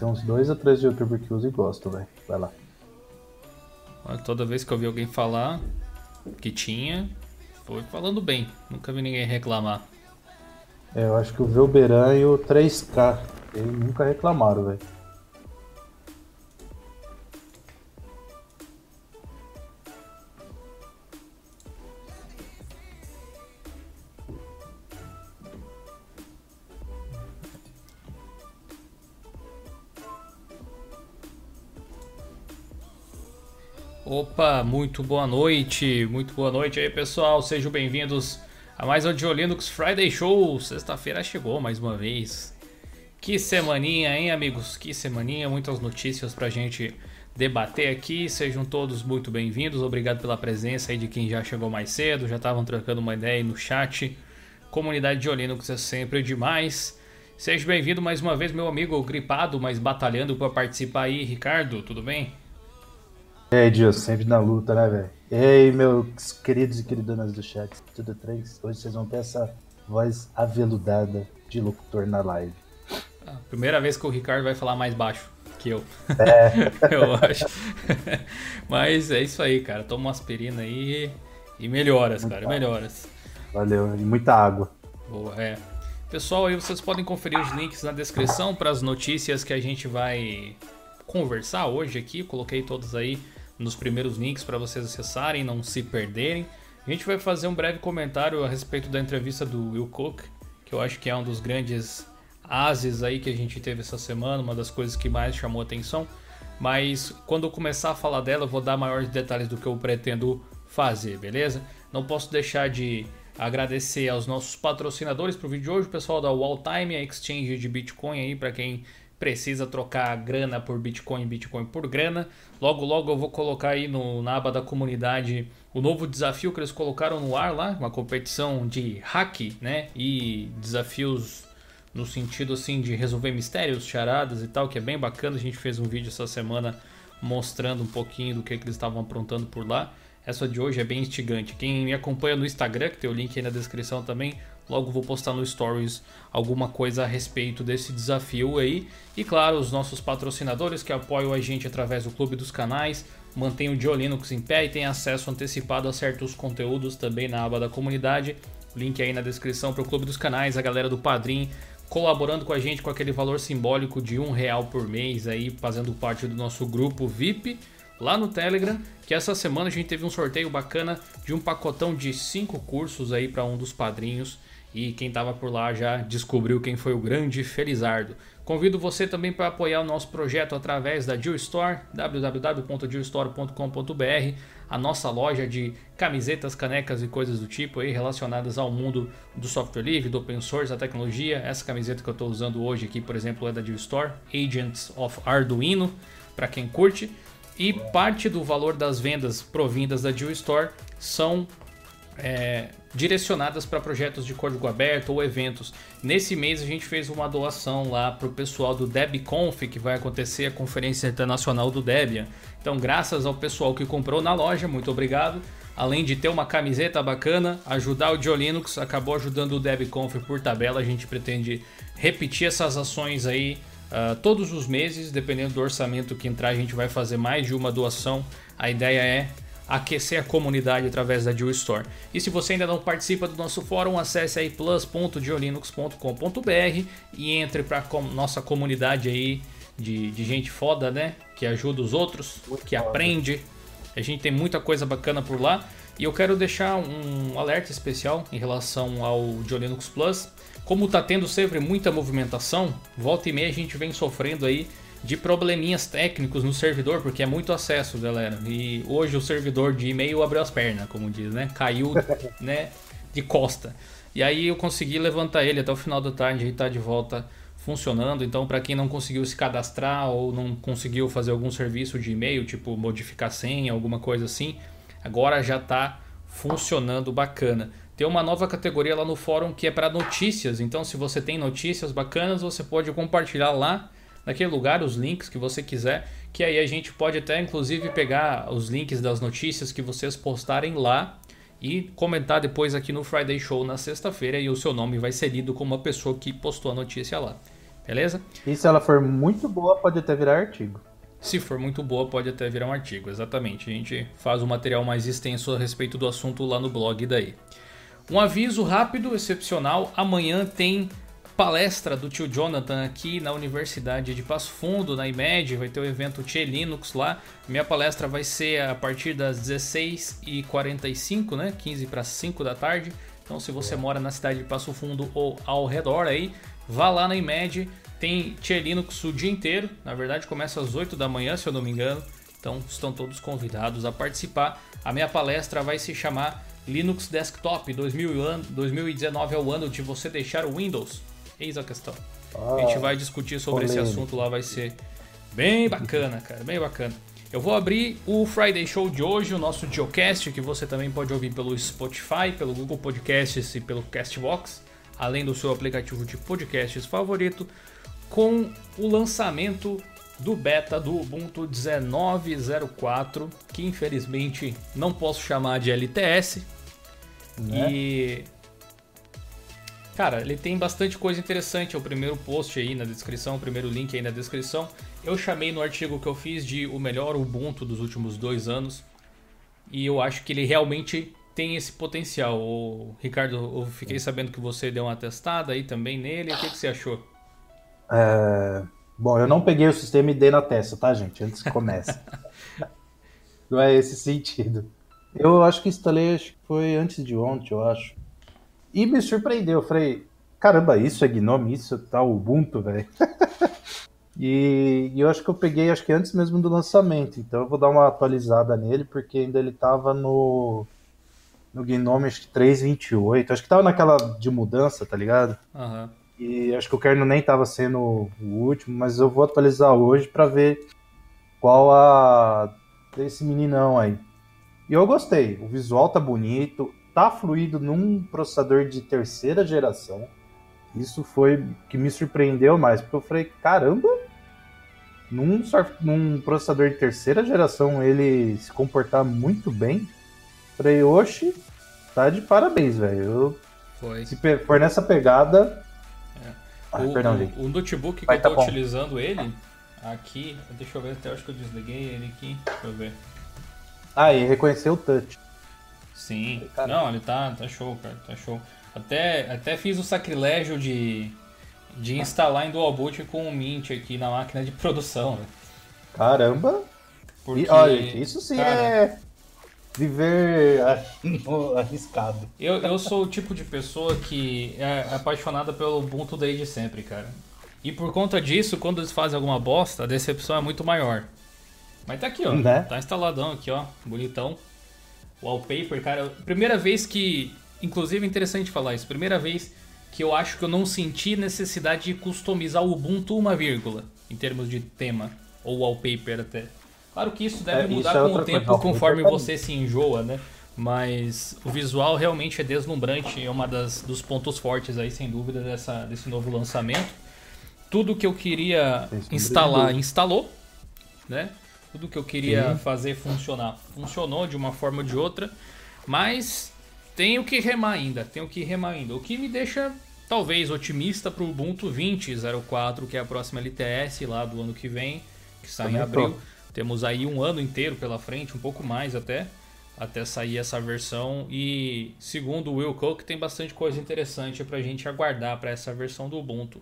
Tem uns dois ou três youtubers que usam e gostam, velho. Vai lá. Toda vez que eu vi alguém falar que tinha, foi falando bem. Nunca vi ninguém reclamar. É, eu acho que o Velberan e o 3K, eles nunca reclamaram, velho. Opa, muito boa noite, muito boa noite aí pessoal, sejam bem-vindos a mais um Dio Linux Friday Show. Sexta-feira chegou mais uma vez. Que semaninha, hein, amigos? Que semaninha, muitas notícias pra gente debater aqui. Sejam todos muito bem-vindos. Obrigado pela presença aí de quem já chegou mais cedo, já estavam trocando uma ideia aí no chat. Comunidade de é sempre demais. Seja bem-vindo mais uma vez, meu amigo gripado, mas batalhando para participar aí, Ricardo, tudo bem? E aí, Dio, sempre na luta, né, velho? E aí, meus queridos e queridonas do chat, tudo três? Hoje vocês vão ter essa voz aveludada de locutor na live. Ah, primeira vez que o Ricardo vai falar mais baixo que eu. É. eu acho. Mas é isso aí, cara. Toma uma aspirina aí e melhoras, cara, água. melhoras. Valeu, e muita água. Boa, é. Pessoal, aí vocês podem conferir os links na descrição para as notícias que a gente vai conversar hoje aqui. Coloquei todos aí nos primeiros links para vocês acessarem, não se perderem. A gente vai fazer um breve comentário a respeito da entrevista do Will Cook, que eu acho que é um dos grandes ases aí que a gente teve essa semana, uma das coisas que mais chamou atenção. Mas quando eu começar a falar dela, eu vou dar maiores detalhes do que eu pretendo fazer, beleza? Não posso deixar de agradecer aos nossos patrocinadores para o vídeo de hoje, o pessoal da Walltime, a exchange de Bitcoin aí para quem precisa trocar grana por Bitcoin, Bitcoin por grana. Logo, logo eu vou colocar aí no, na aba da comunidade o novo desafio que eles colocaram no ar lá, uma competição de hack, né? E desafios no sentido assim de resolver mistérios, charadas e tal, que é bem bacana. A gente fez um vídeo essa semana mostrando um pouquinho do que, que eles estavam aprontando por lá. Essa de hoje é bem instigante. Quem me acompanha no Instagram, que tem o link aí na descrição também, Logo vou postar no Stories alguma coisa a respeito desse desafio aí. E claro, os nossos patrocinadores que apoiam a gente através do Clube dos Canais, mantém o Linux em pé e tem acesso antecipado a certos conteúdos também na aba da comunidade. Link aí na descrição para o Clube dos Canais, a galera do Padrim colaborando com a gente com aquele valor simbólico de um real por mês aí, fazendo parte do nosso grupo VIP lá no Telegram, que essa semana a gente teve um sorteio bacana de um pacotão de cinco cursos aí para um dos padrinhos e quem estava por lá já descobriu quem foi o grande Felizardo. Convido você também para apoiar o nosso projeto através da Jill Store, www.jillstore.com.br, a nossa loja de camisetas, canecas e coisas do tipo aí relacionadas ao mundo do software livre, do open source, da tecnologia. Essa camiseta que eu estou usando hoje aqui, por exemplo, é da Jill Store, Agents of Arduino, para quem curte. E parte do valor das vendas provindas da Jill Store são é, direcionadas para projetos de código aberto ou eventos. Nesse mês a gente fez uma doação lá para o pessoal do DebConf, que vai acontecer a Conferência Internacional do Debian. Então, graças ao pessoal que comprou na loja, muito obrigado. Além de ter uma camiseta bacana, ajudar o Diolinux, acabou ajudando o DebConf por tabela. A gente pretende repetir essas ações aí uh, todos os meses, dependendo do orçamento que entrar, a gente vai fazer mais de uma doação. A ideia é aquecer a comunidade através da Jill Store. E se você ainda não participa do nosso fórum, acesse aí plus.diolinux.com.br e entre para com nossa comunidade aí de, de, gente foda, né? Que ajuda os outros, Muito que foda. aprende. A gente tem muita coisa bacana por lá. E eu quero deixar um alerta especial em relação ao Diolinux Plus. Como está tendo sempre muita movimentação, volta e meia a gente vem sofrendo aí de probleminhas técnicos no servidor, porque é muito acesso, galera. E hoje o servidor de e-mail abriu as pernas, como diz, né? Caiu, né, de costa. E aí eu consegui levantar ele até o final da tarde e tá de volta funcionando. Então, para quem não conseguiu se cadastrar ou não conseguiu fazer algum serviço de e-mail, tipo modificar senha, alguma coisa assim, agora já está funcionando bacana. Tem uma nova categoria lá no fórum que é para notícias. Então, se você tem notícias bacanas, você pode compartilhar lá naquele lugar os links que você quiser, que aí a gente pode até inclusive pegar os links das notícias que vocês postarem lá e comentar depois aqui no Friday Show na sexta-feira e o seu nome vai ser lido como uma pessoa que postou a notícia lá. Beleza? E se ela for muito boa, pode até virar artigo. Se for muito boa, pode até virar um artigo, exatamente. A gente faz um material mais extenso a respeito do assunto lá no blog daí. Um aviso rápido, excepcional. Amanhã tem palestra do tio Jonathan aqui na Universidade de Passo Fundo, na IMED. Vai ter o evento Tchê Linux lá. Minha palestra vai ser a partir das 16h45, né? 15 para 5 da tarde. Então, se você mora na cidade de Passo Fundo ou ao redor aí, vá lá na IMED tem Tier Linux o dia inteiro, na verdade começa às 8 da manhã, se eu não me engano. Então estão todos convidados a participar. A minha palestra vai se chamar Linux Desktop 2019 é o ano de você deixar o Windows. Eis a questão. Ah, a gente vai discutir sobre polêmico. esse assunto lá, vai ser bem bacana, cara, bem bacana. Eu vou abrir o Friday Show de hoje, o nosso Geocast, que você também pode ouvir pelo Spotify, pelo Google Podcasts e pelo Castbox, além do seu aplicativo de podcasts favorito com o lançamento do beta do Ubuntu 19.04, que infelizmente não posso chamar de LTS. Né? E cara, ele tem bastante coisa interessante. É o primeiro post aí na descrição, o primeiro link aí na descrição. Eu chamei no artigo que eu fiz de o melhor Ubuntu dos últimos dois anos. E eu acho que ele realmente tem esse potencial. O Ricardo, eu fiquei sabendo que você deu uma testada aí também nele. O que, que você achou? É... Bom, eu não peguei o sistema e dei na testa, tá, gente? Antes que comece. não é esse sentido. Eu acho que instalei, acho que foi antes de ontem, eu acho. E me surpreendeu. Eu falei, caramba, isso é Gnome, isso tá Ubuntu, velho. e, e, eu acho que eu peguei, acho que antes mesmo do lançamento. Então eu vou dar uma atualizada nele, porque ainda ele tava no. No Gnome, acho que 3.28. Acho que tava naquela de mudança, tá ligado? Aham. Uhum. E acho que o kernel nem estava sendo o último, mas eu vou atualizar hoje para ver qual a desse meninão aí. E eu gostei. O visual tá bonito, tá fluido num processador de terceira geração. Isso foi que me surpreendeu mais, porque eu falei, caramba, num, num processador de terceira geração ele se comportar muito bem. Falei, oxe, tá de parabéns, velho. Se for nessa pegada, ah, o, perdão, o, o, notebook que Vai, eu tô tá utilizando ele, aqui, deixa eu ver, até acho que eu desliguei ele aqui, deixa eu ver. Ah, e reconheceu o touch. Sim, não, ele tá, tá show, cara, tá show. Até, até fiz o sacrilégio de, de instalar em Dual Boot com o Mint aqui na máquina de produção. Né? Caramba! Porque, e, olha, isso sim cara, é viver arriscado. Eu, eu sou o tipo de pessoa que é apaixonada pelo Ubuntu desde sempre, cara. E por conta disso, quando eles fazem alguma bosta, a decepção é muito maior. Mas tá aqui, ó. Né? Tá instaladão aqui, ó. Bonitão. Wallpaper, cara. Primeira vez que. Inclusive, é interessante falar isso. Primeira vez que eu acho que eu não senti necessidade de customizar o Ubuntu uma vírgula. Em termos de tema. Ou wallpaper até. Claro que isso deve é, mudar isso é com o tempo coisa. conforme você se enjoa, né? Mas o visual realmente é deslumbrante, é uma das dos pontos fortes aí, sem dúvida, dessa, desse novo lançamento. Tudo que eu queria instalar, instalou, né? Tudo que eu queria Sim. fazer funcionar, funcionou de uma forma ou de outra, mas tenho que remar ainda, tenho que remar ainda. O que me deixa talvez otimista para o Ubuntu 20.04, que é a próxima LTS lá do ano que vem, que sai Também em abril. Tô. Temos aí um ano inteiro pela frente, um pouco mais até, até sair essa versão. E segundo o Will Cook, tem bastante coisa interessante para a gente aguardar para essa versão do Ubuntu.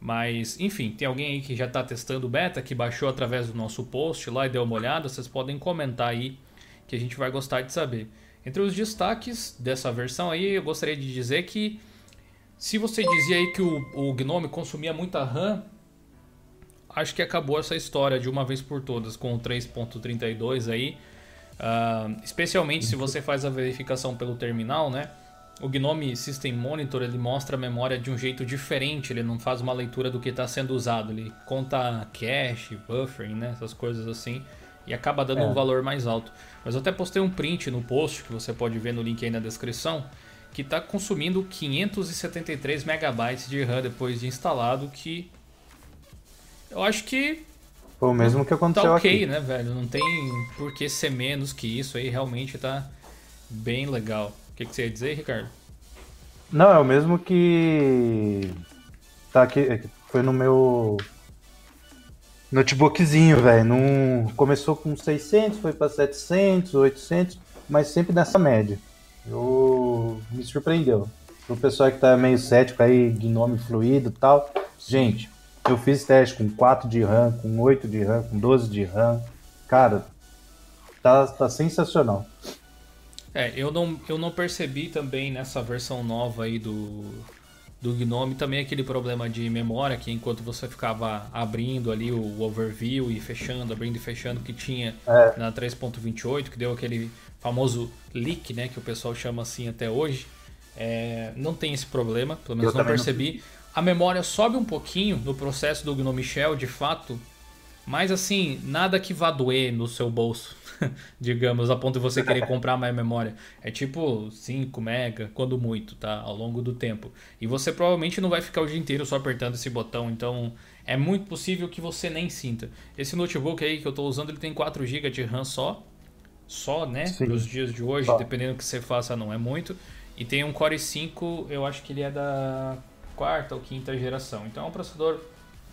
Mas, enfim, tem alguém aí que já está testando o beta, que baixou através do nosso post lá e deu uma olhada. Vocês podem comentar aí que a gente vai gostar de saber. Entre os destaques dessa versão aí, eu gostaria de dizer que se você dizia aí que o, o Gnome consumia muita RAM, acho que acabou essa história de uma vez por todas com o 3.32 aí. Uh, especialmente se você faz a verificação pelo terminal, né? O Gnome System Monitor ele mostra a memória de um jeito diferente, ele não faz uma leitura do que está sendo usado, ele conta cache, buffering, né? essas coisas assim, e acaba dando é. um valor mais alto. Mas eu até postei um print no post, que você pode ver no link aí na descrição, que está consumindo 573 megabytes de RAM depois de instalado, que eu acho que. Foi o mesmo que aconteceu tá ok, aqui. né, velho? Não tem por que ser menos que isso aí, realmente tá bem legal. O que, que você ia dizer, Ricardo? Não, é o mesmo que. Tá aqui. É foi no meu notebookzinho, velho. Num... Começou com 600, foi para 700, 800, mas sempre nessa média. Eu me surpreendeu. Pro pessoal que tá meio cético aí, Gnome fluido e tal. Gente, eu fiz teste com 4 de RAM, com 8 de RAM, com 12 de RAM. Cara, tá, tá sensacional. É, eu não, eu não percebi também nessa versão nova aí do, do Gnome também aquele problema de memória que enquanto você ficava abrindo ali o overview e fechando, abrindo e fechando que tinha é. na 3.28, que deu aquele famoso leak, né, que o pessoal chama assim até hoje. É, não tem esse problema, pelo menos eu não percebi. Não... A memória sobe um pouquinho no processo do Gnome Shell, de fato, mas assim, nada que vá doer no seu bolso. digamos, a ponto de você querer comprar mais memória. É tipo 5 mega, quando muito, tá? Ao longo do tempo. E você provavelmente não vai ficar o dia inteiro só apertando esse botão, então é muito possível que você nem sinta. Esse notebook aí que eu estou usando, ele tem 4 GB de RAM só. Só, né? Para os dias de hoje, dependendo do que você faça, não é muito. E tem um Core i5, eu acho que ele é da quarta ou quinta geração. Então é um processador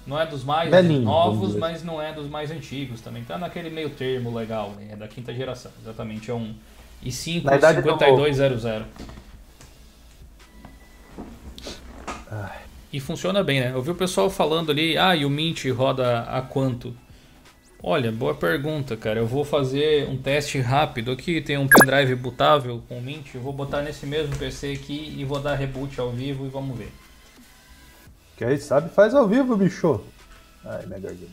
não é dos mais Belinho, novos, mas não é dos mais antigos também. Tá naquele meio termo legal, né? É da quinta geração. Exatamente, é um i5 5200. E funciona bem, né? Eu vi o pessoal falando ali, ah, e o Mint roda a quanto? Olha, boa pergunta, cara. Eu vou fazer um teste rápido aqui. Tem um pendrive bootável com o Mint. Eu vou botar nesse mesmo PC aqui e vou dar reboot ao vivo e vamos ver. Quem sabe faz ao vivo, bicho. Ai, minha garganta.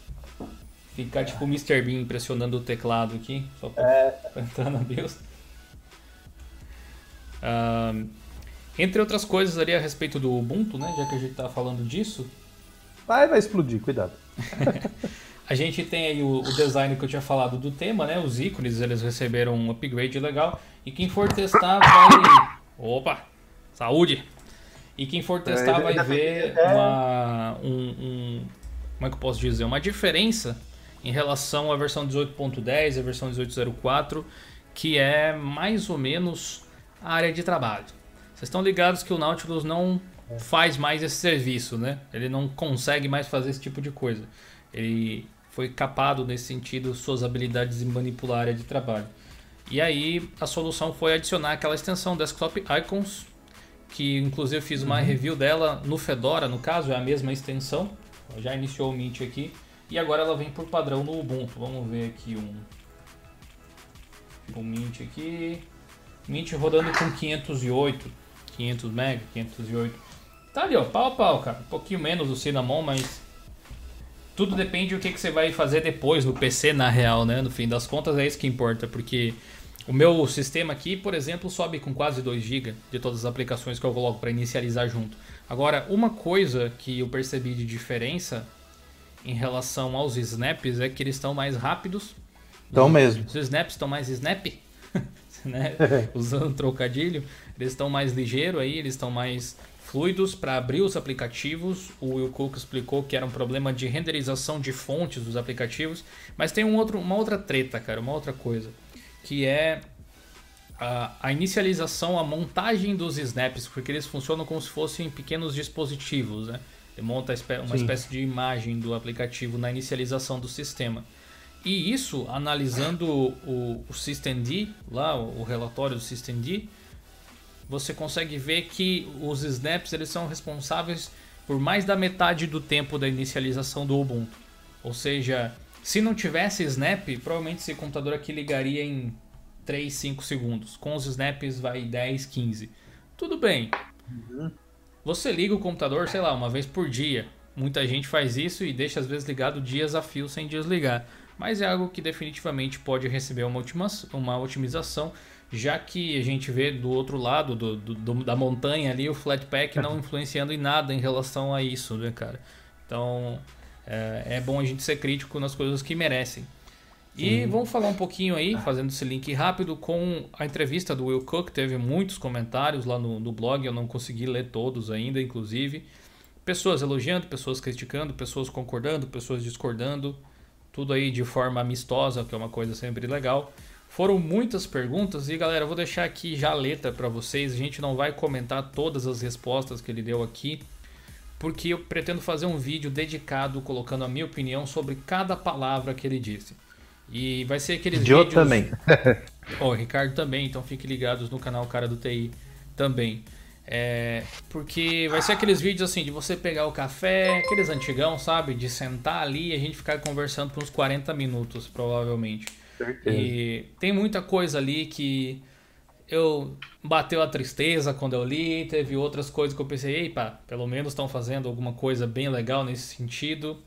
Ficar tipo o Mr. Bean impressionando o teclado aqui, só pra, é. pra entrar na. Uh, entre outras coisas ali a respeito do Ubuntu, né? Já que a gente tá falando disso. Vai, vai explodir, cuidado. a gente tem aí o, o, design que eu tinha falado do tema, né? Os ícones, eles receberam um upgrade legal. E quem for testar vai. Opa! Saúde! E quem for testar é, vai ver é... uma, um, um, como é que eu posso dizer, uma diferença em relação à versão 18.10 e a versão 18.04, que é mais ou menos a área de trabalho. Vocês estão ligados que o Nautilus não faz mais esse serviço, né? Ele não consegue mais fazer esse tipo de coisa. Ele foi capado nesse sentido suas habilidades em manipular a área de trabalho. E aí a solução foi adicionar aquela extensão Desktop Icons que inclusive eu fiz uma uhum. review dela no Fedora, no caso, é a mesma extensão. Já iniciou o Mint aqui. E agora ela vem por padrão no Ubuntu. Vamos ver aqui um, um Mint aqui. Mint rodando com 508, 500 MB, 508. Tá ali, ó, pau a pau, cara. Um pouquinho menos do Cinnamon, mas tudo depende do que, que você vai fazer depois no PC, na real, né? No fim das contas, é isso que importa, porque o meu sistema aqui, por exemplo, sobe com quase 2 GB de todas as aplicações que eu coloco para inicializar junto. Agora, uma coisa que eu percebi de diferença em relação aos snaps é que eles estão mais rápidos. Estão mesmo. Os snaps estão mais snap, né? usando trocadilho. Eles estão mais ligeiros aí, eles estão mais fluidos para abrir os aplicativos. O Will Cook explicou que era um problema de renderização de fontes dos aplicativos. Mas tem um outro, uma outra treta, cara, uma outra coisa que é a, a, inicialização, a montagem dos snaps, porque eles funcionam como se fossem pequenos dispositivos, né? Ele monta uma Sim. espécie de imagem do aplicativo na inicialização do sistema. E isso, analisando o, o systemd, lá o relatório do systemd, você consegue ver que os snaps eles são responsáveis por mais da metade do tempo da inicialização do Ubuntu. Ou seja, se não tivesse snap, provavelmente esse computador aqui ligaria em 3, 5 segundos. Com os snaps vai 10, 15. Tudo bem. Uhum. Você liga o computador, sei lá, uma vez por dia. Muita gente faz isso e deixa às vezes ligado dias a fio sem desligar. Mas é algo que definitivamente pode receber uma, uma otimização, já que a gente vê do outro lado do, do, da montanha ali o Flatpak não influenciando em nada em relação a isso, né, cara? Então, é, é bom a gente ser crítico nas coisas que merecem. E vamos falar um pouquinho aí, fazendo esse link rápido, com a entrevista do Will Cook. Teve muitos comentários lá no, no blog, eu não consegui ler todos ainda, inclusive. Pessoas elogiando, pessoas criticando, pessoas concordando, pessoas discordando. Tudo aí de forma amistosa, que é uma coisa sempre legal. Foram muitas perguntas e galera, eu vou deixar aqui já a letra para vocês. A gente não vai comentar todas as respostas que ele deu aqui, porque eu pretendo fazer um vídeo dedicado colocando a minha opinião sobre cada palavra que ele disse. E vai ser aqueles Joe vídeos... também. oh, o Ricardo também, então fiquem ligados no canal Cara do TI também. É, porque vai ser aqueles vídeos assim de você pegar o café, aqueles antigão, sabe? De sentar ali e a gente ficar conversando por uns 40 minutos, provavelmente. Certeza. E tem muita coisa ali que eu bateu a tristeza quando eu li, teve outras coisas que eu pensei, ei, pá, pelo menos estão fazendo alguma coisa bem legal nesse sentido.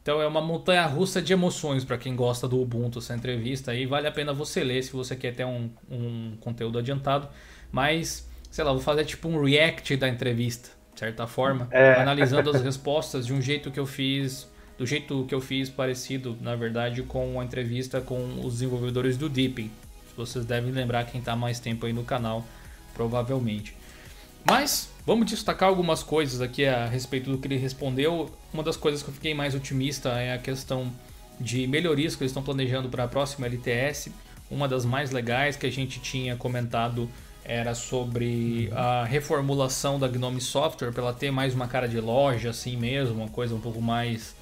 Então é uma montanha russa de emoções para quem gosta do Ubuntu, essa entrevista aí. Vale a pena você ler se você quer ter um, um conteúdo adiantado. Mas, sei lá, vou fazer tipo um react da entrevista, de certa forma, É. analisando as respostas de um jeito que eu fiz, do jeito que eu fiz parecido, na verdade, com a entrevista com os desenvolvedores do Deepin. Vocês devem lembrar quem está mais tempo aí no canal, provavelmente. Mas vamos destacar algumas coisas aqui a respeito do que ele respondeu. Uma das coisas que eu fiquei mais otimista é a questão de melhorias que eles estão planejando para a próxima LTS. Uma das mais legais que a gente tinha comentado era sobre a reformulação da Gnome Software para ela ter mais uma cara de loja assim mesmo, uma coisa um pouco mais,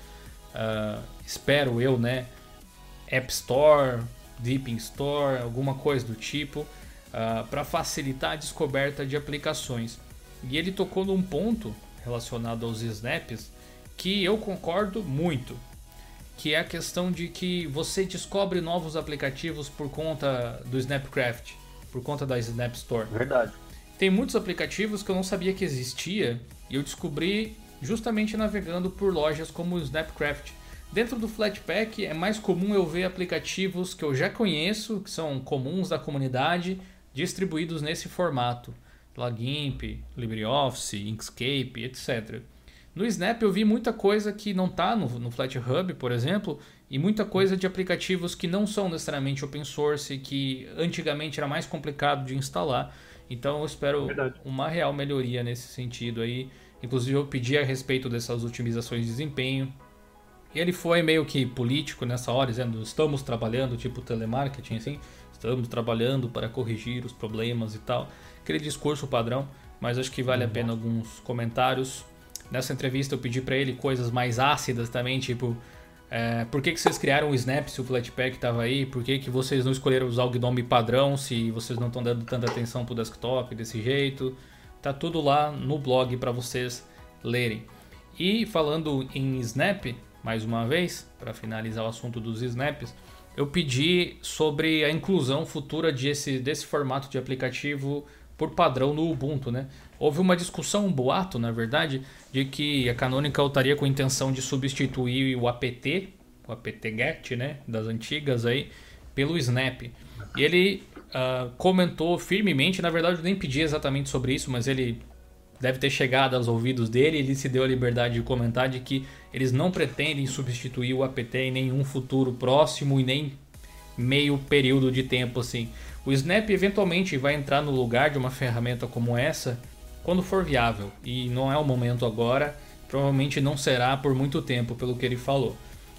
ah, espero eu, né, App Store, Deep Store, alguma coisa do tipo, para facilitar a descoberta de aplicações. E ele tocou num ponto relacionado aos snaps que eu concordo muito, que é a questão de que você descobre novos aplicativos por conta do Snapcraft, por conta da Snap Store. Verdade. Tem muitos aplicativos que eu não sabia que existia e eu descobri justamente navegando por lojas como o Snapcraft. Dentro do Flatpak é mais comum eu ver aplicativos que eu já conheço, que são comuns da comunidade, distribuídos nesse formato. Pela GIMP, LibreOffice, Inkscape, etc. No Snap eu vi muita coisa que não está no, no FlatHub, por exemplo, e muita coisa de aplicativos que não são necessariamente open source, que antigamente era mais complicado de instalar. Então eu espero Verdade. uma real melhoria nesse sentido aí. Inclusive eu pedi a respeito dessas otimizações de desempenho. Ele foi meio que político nessa hora, dizendo estamos trabalhando, tipo telemarketing assim, estamos trabalhando para corrigir os problemas e tal. Aquele discurso padrão, mas acho que vale a pena alguns comentários. Nessa entrevista eu pedi para ele coisas mais ácidas também, tipo é, por que, que vocês criaram o Snap se o Flatpak estava aí? Por que, que vocês não escolheram usar o Gnome padrão se vocês não estão dando tanta atenção pro desktop desse jeito? Tá tudo lá no blog para vocês lerem. E falando em Snap, mais uma vez, para finalizar o assunto dos snaps, eu pedi sobre a inclusão futura desse, desse formato de aplicativo por padrão no Ubuntu, né? Houve uma discussão, um boato, na verdade, de que a Canonical estaria com a intenção de substituir o apt, o apt-get, né, das antigas aí, pelo Snap. E ele uh, comentou firmemente, na verdade eu nem pedi exatamente sobre isso, mas ele deve ter chegado aos ouvidos dele, ele se deu a liberdade de comentar de que eles não pretendem substituir o apt em nenhum futuro próximo e nem meio período de tempo assim. O Snap eventualmente vai entrar no lugar de uma ferramenta como essa quando for viável, e não é o momento agora, provavelmente não será por muito tempo, pelo que ele falou.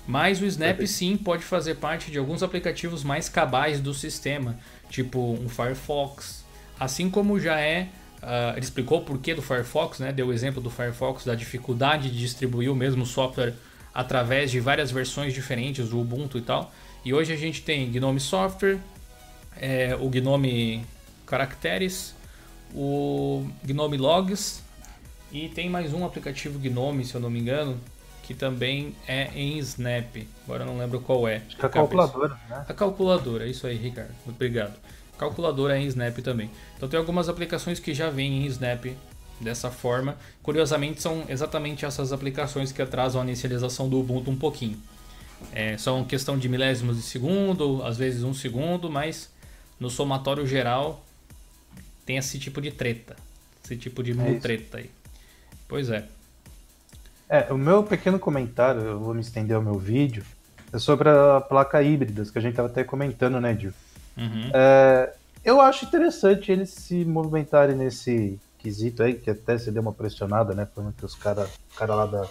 Mas o Snap sim pode fazer parte de alguns aplicativos mais cabais do sistema, tipo um Firefox, assim como já é Uh, ele explicou o porquê do Firefox, né? deu o exemplo do Firefox, da dificuldade de distribuir o mesmo software através de várias versões diferentes do Ubuntu e tal. E hoje a gente tem Gnome Software, é, o Gnome Caracteres, o Gnome Logs e tem mais um aplicativo Gnome, se eu não me engano, que também é em Snap. Agora eu não lembro qual é. Acho que é a calculadora, né? A calculadora, isso aí, Ricardo. Obrigado. Calculadora em Snap também. Então tem algumas aplicações que já vêm em Snap dessa forma. Curiosamente, são exatamente essas aplicações que atrasam a inicialização do Ubuntu um pouquinho. É, são questão de milésimos de segundo, às vezes um segundo, mas no somatório geral tem esse tipo de treta. Esse tipo de É treta aí. Pois é. É, o meu pequeno comentário, eu vou me estender ao meu vídeo, é sobre a placa híbridas, que a gente tava até comentando, né, Dil? Uhum. É, eu acho interessante eles se movimentarem nesse quesito aí, que até se deu uma pressionada, né? Falando que os caras cara lá da,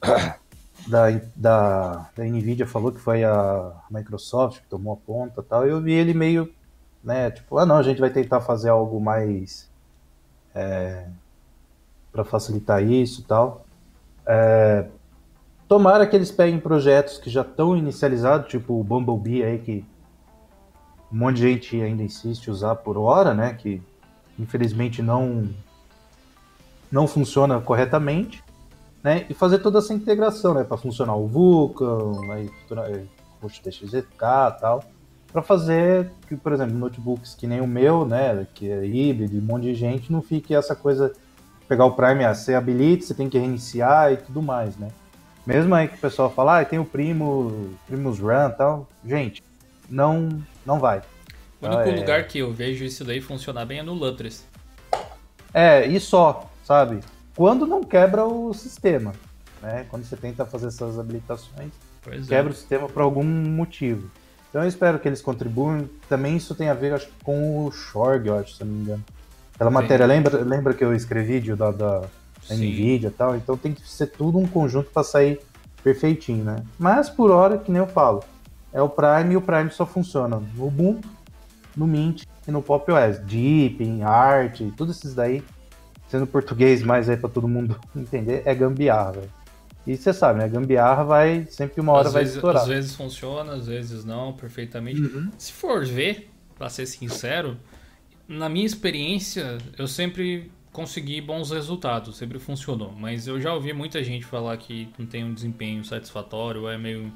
da, da, da Nvidia falou que foi a Microsoft que tomou a ponta tal. Eu vi ele meio, né? Tipo, ah não, a gente vai tentar fazer algo mais é, para facilitar isso tal. É, tomara que eles peguem projetos que já estão inicializados, tipo o Bumblebee aí, que um monte de gente ainda insiste usar por hora, né? Que infelizmente não não funciona corretamente, né? E fazer toda essa integração, né? Para funcionar o Vulkan, aí, DXZK e tal, para fazer que, por exemplo, notebooks que nem o meu, né? Que é híbrido, um monte de gente, não fique essa coisa pegar o Prime, ah, você habilita, você tem que reiniciar e tudo mais, né? Mesmo aí que o pessoal fala, ah, tem o Primo, Primus Run tal, gente, não, não vai. O único é... lugar que eu vejo isso daí funcionar bem é no Lutris. É, e só, sabe? Quando não quebra o sistema, né? Quando você tenta fazer essas habilitações, pois é. quebra é. o sistema por algum motivo. Então eu espero que eles contribuam. Também isso tem a ver, acho, com o Shorg, eu acho, se não me engano. Aquela Sim. matéria, lembra, lembra que eu escrevi da, da, da Nvidia e tal? Então tem que ser tudo um conjunto para sair perfeitinho, né? Mas por hora, que nem eu falo, é o Prime e o Prime só funciona no Ubuntu, no Mint e no Pop OS. Deep, Art, tudo esses daí, sendo português mais aí para todo mundo entender, é gambiarra, velho. E você sabe, né? Gambiarra vai sempre uma hora às vai vezes, estourar. Às vezes funciona, às vezes não, perfeitamente. Uhum. Se for ver, para ser sincero, na minha experiência, eu sempre consegui bons resultados, sempre funcionou. Mas eu já ouvi muita gente falar que não tem um desempenho satisfatório, é meio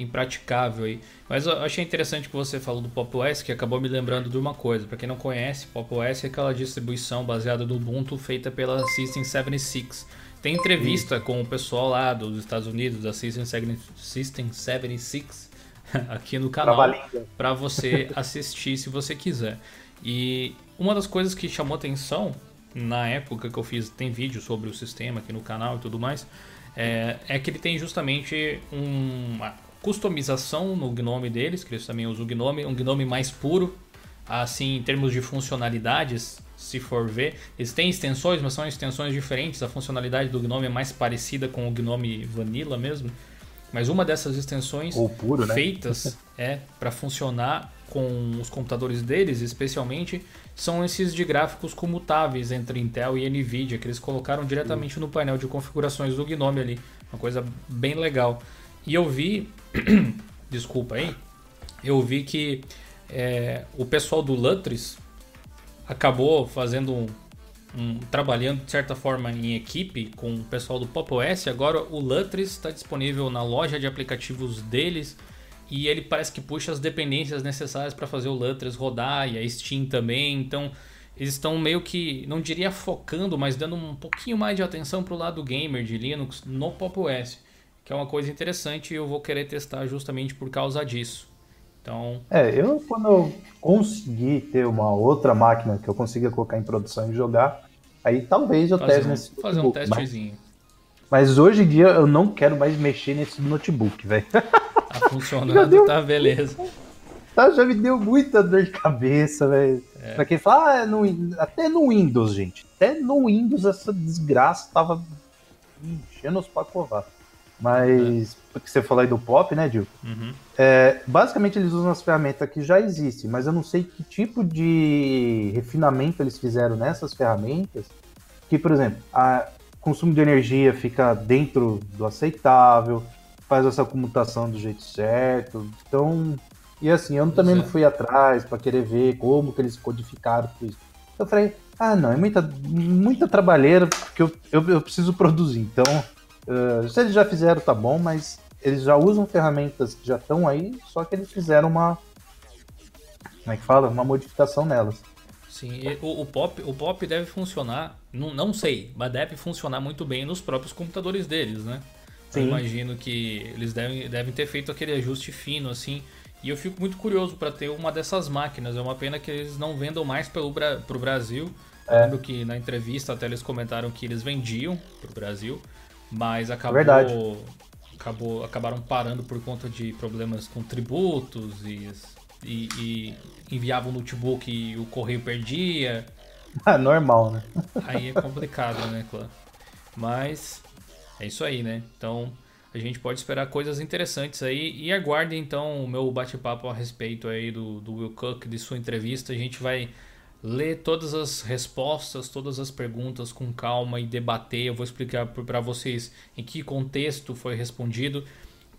impraticável aí. Mas eu achei interessante que você falou do Pop OS, que acabou me lembrando de uma coisa. Para quem não conhece, Pop OS é aquela distribuição baseada no Ubuntu feita pela System 76. Tem entrevista com o pessoal lá dos Estados Unidos, da System 76, aqui no canal, para você assistir se você quiser. E uma das coisas que chamou atenção na época que eu fiz, tem vídeo sobre o sistema aqui no canal e tudo mais, é, é que ele tem justamente uma customização no Gnome deles, que eles também usam o Gnome, um Gnome mais puro, assim, em termos de funcionalidades, se for ver. Eles têm extensões, mas são extensões diferentes, a funcionalidade do Gnome é mais parecida com o Gnome Vanilla mesmo. Mas uma dessas extensões puro, né? feitas é para funcionar com os computadores deles, especialmente, são esses de gráficos comutáveis entre Intel e Nvidia, que eles colocaram diretamente no painel de configurações do Gnome ali. Uma coisa bem legal. E eu vi, desculpa aí, eu vi que é, o pessoal do Lutris acabou fazendo um, um, trabalhando de certa forma em equipe com o pessoal do Pop OS. Agora o Lutris está disponível na loja de aplicativos deles e ele parece que puxa as dependências necessárias para fazer o Lutris rodar e a Steam também. Então eles estão meio que, não diria focando, mas dando um pouquinho mais de atenção para o lado gamer de Linux no Pop OS, que é uma coisa interessante e eu vou querer testar justamente por causa disso. Então... É, eu quando eu conseguir ter uma outra máquina que eu consiga colocar em produção e jogar, aí talvez eu teste um, nesse Fazer notebook, um testezinho. Mas, mas, hoje em dia eu não quero mais mexer nesse notebook, velho. Tá funcionando, deu, tá beleza. Tá, já me deu muita dor de cabeça, velho. É. Pra quem fala, ah, é no, até no Windows, gente. Até no Windows essa desgraça tava enchendo os pacovados. Mas, é. porque você falou aí do pop, né, Dil? Uhum. É, basicamente eles usam as ferramentas que já existem, mas eu não sei que tipo de refinamento eles fizeram nessas ferramentas. Que, por exemplo, a consumo de energia fica dentro do aceitável, faz essa comutação do jeito certo. Então, e assim, eu também não fui atrás para querer ver como que eles codificaram tudo isso. Eu falei, ah, não, é muita, muita trabalheira porque eu, eu, eu preciso produzir. Então, uh, se eles já fizeram, tá bom, mas eles já usam ferramentas que já estão aí, só que eles fizeram uma. Como é que fala? Uma modificação nelas. Sim, o, o, pop, o pop deve funcionar, não, não sei, mas deve funcionar muito bem nos próprios computadores deles, né? Sim. Eu imagino que eles devem, devem ter feito aquele ajuste fino, assim. E eu fico muito curioso para ter uma dessas máquinas. É uma pena que eles não vendam mais pelo, pro Brasil. É. Lembro que na entrevista até eles comentaram que eles vendiam pro Brasil, mas acabou, Verdade. acabou acabaram parando por conta de problemas com tributos e, e, e enviavam o notebook e o correio perdia. Ah, normal, né? Aí é complicado, né, Clã? Mas é isso aí, né? Então a gente pode esperar coisas interessantes aí e aguarde então o meu bate-papo a respeito aí do, do Will Cook, de sua entrevista. A gente vai ler todas as respostas, todas as perguntas com calma e debater. Eu vou explicar para vocês em que contexto foi respondido,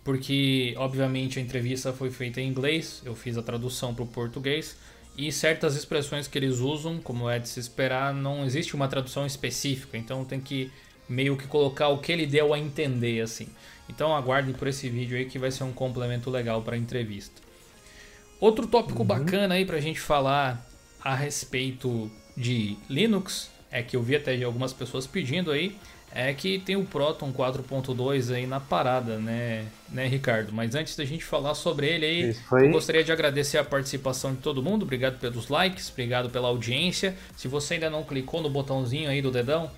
porque obviamente a entrevista foi feita em inglês, eu fiz a tradução para o português e certas expressões que eles usam, como é de se esperar, não existe uma tradução específica, então tem que meio que colocar o que ele deu a entender assim. Então aguardem por esse vídeo aí que vai ser um complemento legal para a entrevista. Outro tópico uhum. bacana aí para a gente falar a respeito de Linux, é que eu vi até de algumas pessoas pedindo aí, é que tem o Proton 4.2 aí na parada, né, né, Ricardo? Mas antes da gente falar sobre ele aí, eu gostaria de agradecer a participação de todo mundo. Obrigado pelos likes, obrigado pela audiência. Se você ainda não clicou no botãozinho aí do dedão,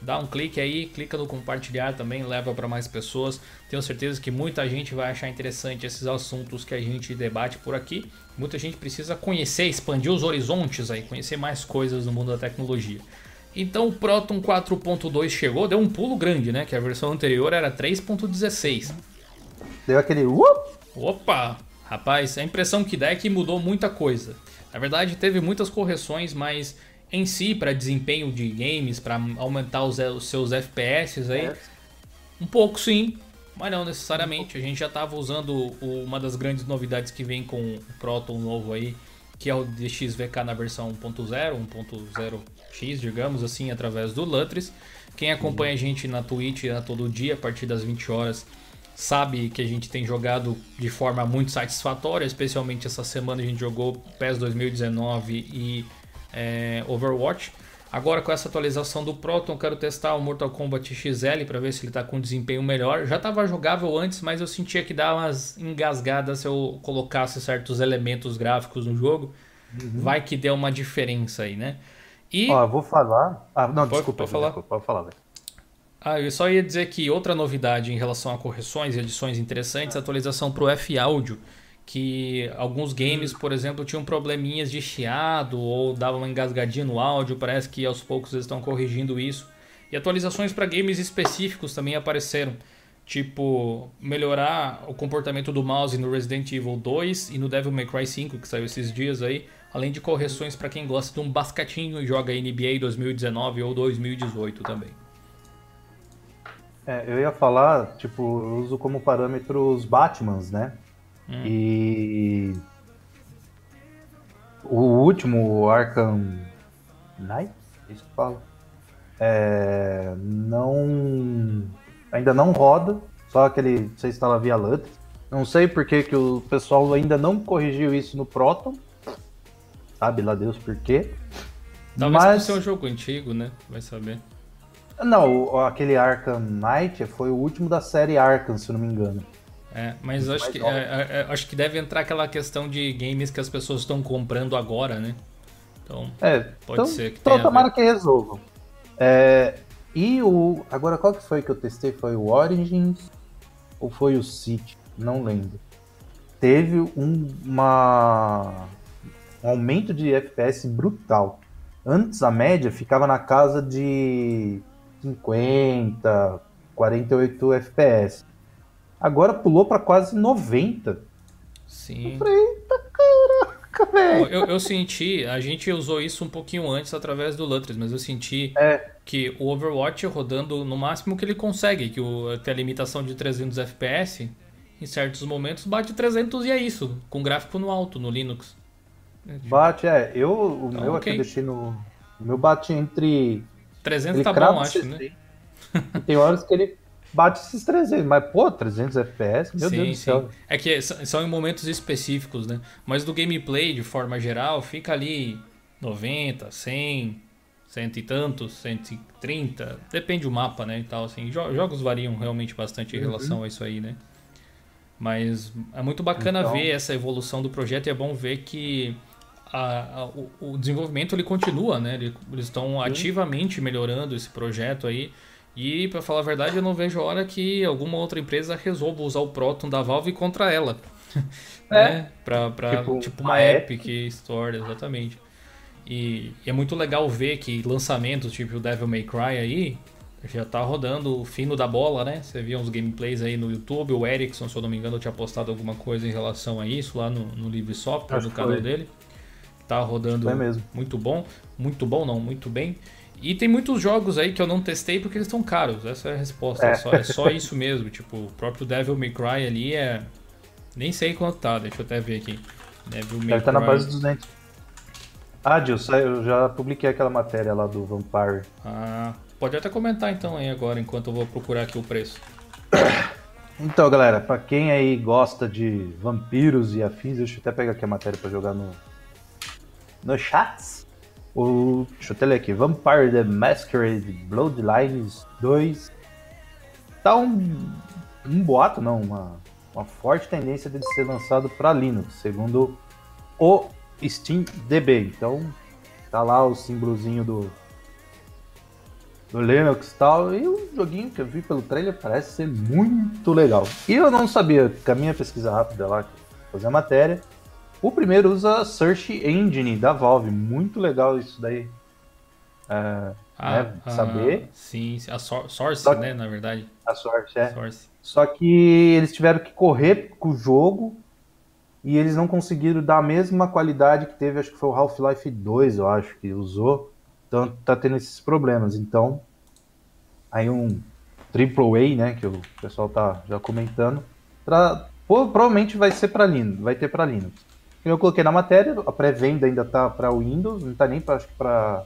dá um clique aí, clica no compartilhar também, leva para mais pessoas. Tenho certeza que muita gente vai achar interessante esses assuntos que a gente debate por aqui. Muita gente precisa conhecer, expandir os horizontes aí, conhecer mais coisas no mundo da tecnologia. Então o Proton 4.2 chegou, deu um pulo grande, né? Que a versão anterior era 3.16. Deu aquele uh! Opa! Rapaz, a impressão que dá é que mudou muita coisa. Na verdade, teve muitas correções, mas em si, para desempenho de games, para aumentar os, os, seus FPS aí, é. um pouco sim, mas não necessariamente. A gente já estava usando uma das grandes novidades que vem com o Proton novo aí, que é o DXVK na versão 1.0, 1.0x, digamos assim, através do Lutris. Quem acompanha a gente na Twitch a todo dia, a partir das 20 horas, sabe que a gente tem jogado de forma muito satisfatória, especialmente essa semana a gente jogou PES 2019 e é, Overwatch. Agora com essa atualização do Proton, quero testar o Mortal Kombat XL para ver se ele está com desempenho melhor. Já estava jogável antes, mas eu sentia que dava umas engasgadas se eu colocasse certos elementos gráficos no jogo. Uhum. Vai que deu uma diferença aí, né? E... Ó, vou falar... Ah, não, pode, desculpa. Pode falar? Desculpa, pode falar, velho. Ah, eu só ia dizer que outra novidade em relação a correções e edições interessantes, atualização para o F-Audio que alguns games, por exemplo, tinham probleminhas de chiado ou davam uma engasgadinha no áudio, parece que aos poucos eles estão corrigindo isso. E atualizações para games específicos também apareceram, tipo melhorar o comportamento do mouse no Resident Evil 2 e no Devil May Cry 5, que saiu esses dias aí, além de correções para quem gosta de um basquetinho e joga NBA 2019 ou 2018 também. É, eu ia falar, tipo, eu uso como parâmetro os Batmans, né? Hum. E o último Arkham Knight, é isso que fala, é, não ainda não roda, só aquele você instala via LUT. Não sei por que, que o pessoal ainda não corrigiu isso no Proton. Sabe lá Deus por quê. Talvez Mas... seja um jogo antigo, né? Vai saber. Não, aquele Arkham Knight foi o último da série Arkham, se eu não me engano. É, mas acho que, é, é, acho que deve entrar aquela questão de games que as pessoas estão comprando agora, né? Então, é, pode então, ser que então tenha. tomara que resolvam. É, e o. Agora, qual que foi que eu testei? Foi o Origins ou foi o City? Não lembro. Teve um, uma, um aumento de FPS brutal. Antes a média ficava na casa de 50, 48 FPS. Agora pulou para quase 90. Sim. Eu falei, eita caraca, velho. Eu, eu, senti, a gente usou isso um pouquinho antes através do Lutris, mas eu senti é. que o Overwatch rodando no máximo que ele consegue, que o, tem a limitação de 300 FPS, em certos momentos bate 300 e é isso, com gráfico no alto, no Linux. Bate, é. Eu, o então, meu okay. aqui deixei no. O meu bate entre. 300 tá bom, acho, né? tem horas que ele bate esses 300, mas pô, 300 FPS, meu sim, Deus do céu. É que são em momentos específicos, né? Mas do gameplay, de forma geral, fica ali 90, 100, cento e tantos, 130, depende do mapa, né, e tal, assim. Jogos variam realmente bastante em uhum. relação a isso aí, né? Mas é muito bacana então... ver essa evolução do projeto e é bom ver que a, a, o, o, desenvolvimento ele continua, né? Eles estão ativamente melhorando esse projeto aí. E, para falar a verdade, eu não vejo a hora que alguma outra empresa resolva usar o Proton da Valve contra ela. É. né? Pra, pra, tipo, tipo uma Epic, Epic Store, exatamente. E, e, é muito legal ver que lançamentos tipo o Devil May Cry aí já tá rodando o fino da bola, né? Você via uns gameplays aí no YouTube, o Ericsson, se eu não me engano, tinha postado alguma coisa em relação a isso lá no, no Livre Software, no canal dele. Tá rodando mesmo. muito bom. Muito bom, não, muito bem. E tem muitos jogos aí que eu não testei porque eles estão caros. Essa é a resposta. É, só, é só isso mesmo. Tipo, o próprio Devil May Cry ali é. Nem sei quanto tá, deixa eu até ver aqui. Devil May Deve estar tá na base dos 200. Ah, Gil, eu já publiquei aquela matéria lá do Vampire. Ah, pode até comentar então aí agora, enquanto eu vou procurar aqui o preço. Então, galera, pra quem aí gosta de vampiros e afins, deixa eu até pegar aqui a matéria pra jogar no, no chats. O, deixa eu aqui. Vampire the Masquerade Bloodlines 2. Tá um, um boato, não, uma, uma forte tendência de ser lançado para Linux, segundo o Steam DB. Então, tá lá o símbolozinho do, no Linux e tal. E o joguinho que eu vi pelo trailer parece ser muito legal. E eu não sabia, com a minha pesquisa rápida lá, fazer a matéria. O primeiro usa Search Engine da Valve. Muito legal isso daí. É, ah, né, ah, saber. Sim, a Source, que, né, na verdade. A Source, é. Source. Só que eles tiveram que correr com o jogo e eles não conseguiram dar a mesma qualidade que teve, acho que foi o Half-Life 2, eu acho, que usou. Então tá tendo esses problemas. Então, aí um AAA, né, que o pessoal tá já comentando, pra, provavelmente vai ser para Linux, vai ter para Linux. Eu coloquei na matéria, a pré-venda ainda tá para Windows, não tá nem para para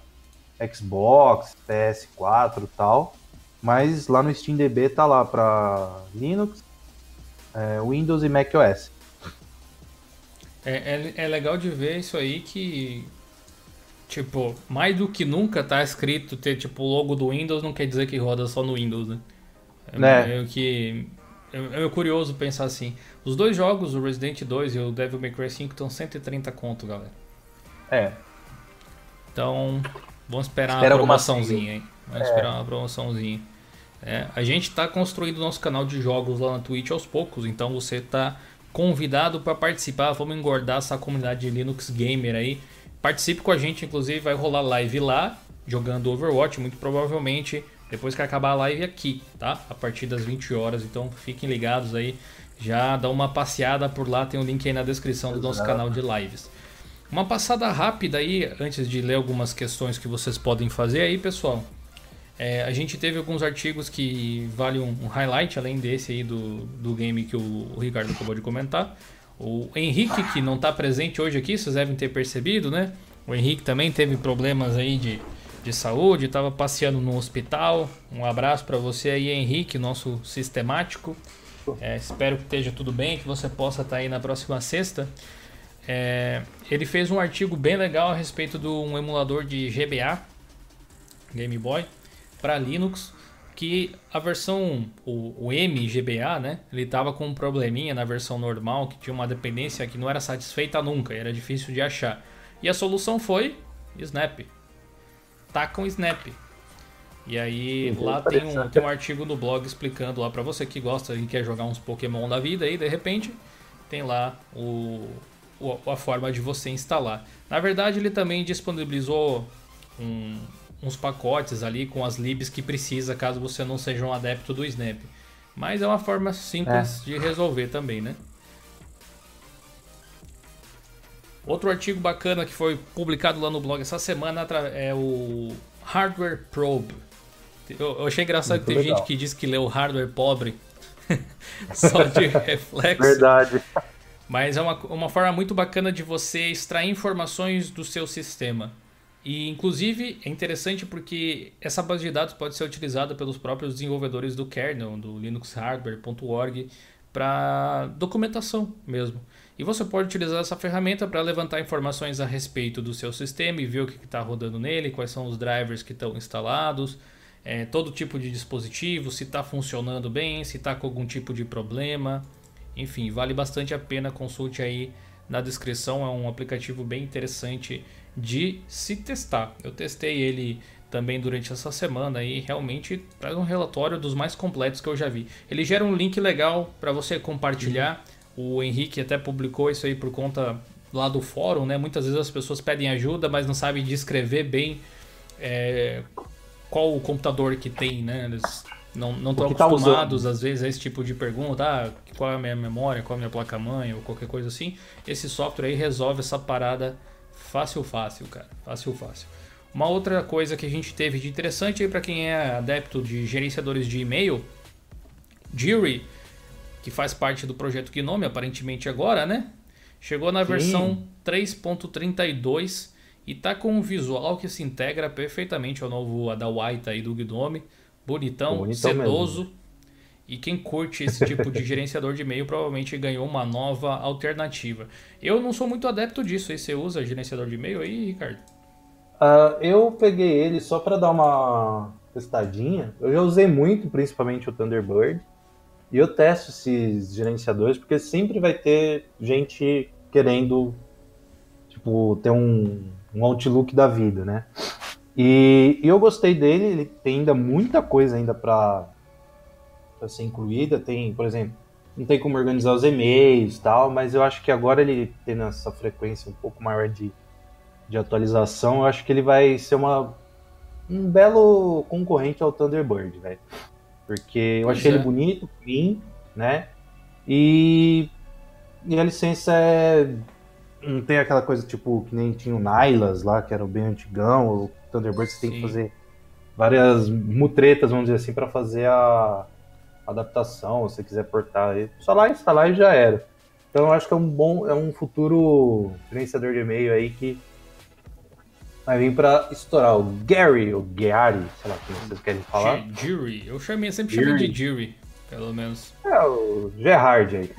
Xbox, PS4 e tal, mas lá no SteamDB tá lá para Linux, é, Windows e macOS. É, é, é legal de ver isso aí que Tipo, mais do que nunca tá escrito ter tipo o logo do Windows não quer dizer que roda só no Windows, né? É né? meio que é, é curioso pensar assim. Os dois jogos, o Resident 2 e o Devil May Cry 5, estão 130 conto, galera. É. Então, vamos esperar Espera uma promoçãozinha, hein? Vamos é. esperar uma promoçãozinha. É, a gente está construindo nosso canal de jogos lá na Twitch aos poucos, então você está convidado para participar. Vamos engordar essa comunidade de Linux Gamer aí. Participe com a gente, inclusive vai rolar live lá, jogando Overwatch, muito provavelmente depois que acabar a live aqui, tá? A partir das 20 horas, então fiquem ligados aí, já dá uma passeada por lá, tem o um link aí na descrição do nosso canal de lives. Uma passada rápida aí, antes de ler algumas questões que vocês podem fazer aí, pessoal. É, a gente teve alguns artigos que valem um, um, highlight, além desse aí do, do game que o, o Ricardo acabou de comentar. O Henrique, que não está presente hoje aqui, vocês devem ter percebido, né? O Henrique também teve problemas aí de, de saúde, estava passeando no hospital. Um abraço para você aí, Henrique, nosso sistemático. É, espero que esteja tudo bem, que você possa estar tá aí na próxima sexta. É, ele fez um artigo bem legal a respeito de um emulador de GBA, Game Boy, para Linux que a versão, o, o MGBA, né? Ele tava com um probleminha na versão normal, que tinha uma dependência que não era satisfeita nunca, era difícil de achar. E a solução foi Snap. Tá com Snap. E aí lá tem um, tem um artigo no blog explicando lá para você que gosta e quer jogar uns Pokémon da vida aí, de repente, tem lá o, o, a forma de você instalar. Na verdade, ele também disponibilizou um, uns pacotes ali com as libs que precisa caso você não seja um adepto do Snap. Mas é uma forma simples é. de resolver também, né? Outro artigo bacana que foi publicado lá no blog essa semana é o Hardware Probe. Eu, achei engraçado Muito que tem legal. gente que diz que leu hardware pobre só de reflexo. Verdade. Mas é uma, uma forma muito bacana de você extrair informações do seu sistema. E inclusive é interessante porque essa base de dados pode ser utilizada pelos próprios desenvolvedores do kernel, do linuxhardware.org, para documentação mesmo. E você pode utilizar essa ferramenta para levantar informações a respeito do seu sistema e ver o que está rodando nele, quais são os drivers que estão instalados, é, todo tipo de dispositivo, se está funcionando bem, se está com algum tipo de problema. Enfim, vale bastante a pena, consulte aí na descrição, é um aplicativo bem interessante de se testar. Eu testei ele também durante essa semana e realmente traz um relatório dos mais completos que eu já vi. Ele gera um link legal para você compartilhar. Uhum. O Henrique até publicou isso aí por conta lá do fórum, né? Muitas vezes as pessoas pedem ajuda, mas não sabem descrever bem é, qual o computador que tem, né? Eles não, estão tá acostumados, tá às vezes, a esse tipo de pergunta. Ah, qual é a minha memória, qual é a minha placa-mãe ou qualquer coisa assim. Esse software aí resolve essa parada Fácil, fácil, cara. Fácil, fácil. Uma outra coisa que a gente teve de interessante aí para quem é adepto de gerenciadores de e-mail, Jiri, que faz parte do projeto Gnome aparentemente agora, né? Chegou na Sim. versão 3.32 e tá com um visual que se integra perfeitamente ao novo Adwaita aí do Gnome. Bonitão, Bonitão sedoso. Mesmo. E quem curte esse tipo de gerenciador de e-mail provavelmente ganhou uma nova alternativa. Eu não sou muito adepto disso. Aí você usa gerenciador de e-mail aí, Ricardo? Uh, eu peguei ele só para dar uma testadinha. Eu já usei muito, principalmente o Thunderbird. E eu testo esses gerenciadores porque sempre vai ter gente querendo tipo ter um, um outlook da vida, né? E, e eu gostei dele. Ele tem ainda muita coisa ainda para ser incluída. Tem, por exemplo, não tem como organizar os e-mails tal, mas eu acho que agora ele tendo essa frequência um pouco maior de, de atualização, eu acho que ele vai ser uma, um belo concorrente ao Thunderbird, velho. Porque eu pois achei é. ele bonito, clean, né? E, e a licença é. Não tem aquela coisa tipo que nem tinha o Nylas lá, que era o bem antigão, o Thunderbird você Sim. tem que fazer várias mutretas, vamos dizer assim, para fazer a, adaptação, se você quiser portar aí, só lá instalar e já era. Então eu acho que é um bom, é um futuro gerenciador de e-mail aí que vai vir para estourar o Gary, ou Gary, sei lá como vocês querem falar. Jury, eu chamei, sempre chamei de Jury, pelo menos. É, o Gerard aí.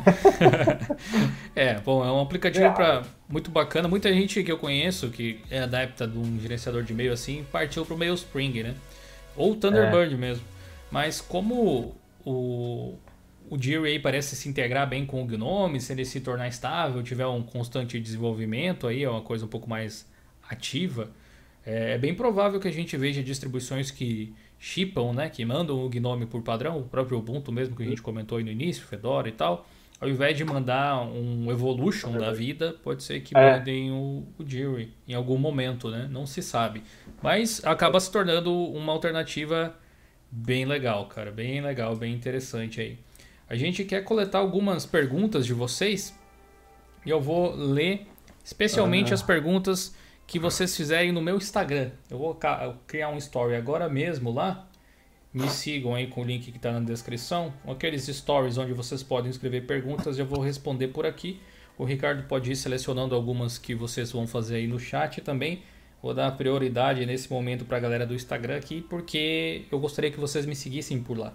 é, bom, é um aplicativo para muito bacana. Muita gente que eu conheço que é adepta de um gerenciador de e-mail assim, partiu pro Mailspring, né? Ou Thunderbird é. mesmo. Mas como o, o Jiray parece se integrar bem com o Gnome, se ele se tornar estável, tiver um constante desenvolvimento aí, é uma coisa um pouco mais ativa, é, é bem provável que a gente veja distribuições que chipam, né, que mandam o Gnome por padrão, o próprio Ubuntu mesmo que a gente comentou aí no início, Fedora e tal, ao invés de mandar um Evolution da vida, pode ser que é. mandem o, o em algum momento, né? Não se sabe. Mas acaba se tornando uma alternativa Bem legal, cara. Bem legal, bem interessante aí. A gente quer coletar algumas perguntas de vocês e eu vou ler especialmente ah. as perguntas que vocês fizerem no meu Instagram. Eu vou criar um story agora mesmo lá. Me sigam aí com o link que está na descrição. Aqueles stories onde vocês podem escrever perguntas, eu vou responder por aqui. O Ricardo pode ir selecionando algumas que vocês vão fazer aí no chat também. Vou dar prioridade nesse momento para a galera do Instagram aqui, porque eu gostaria que vocês me seguissem por lá.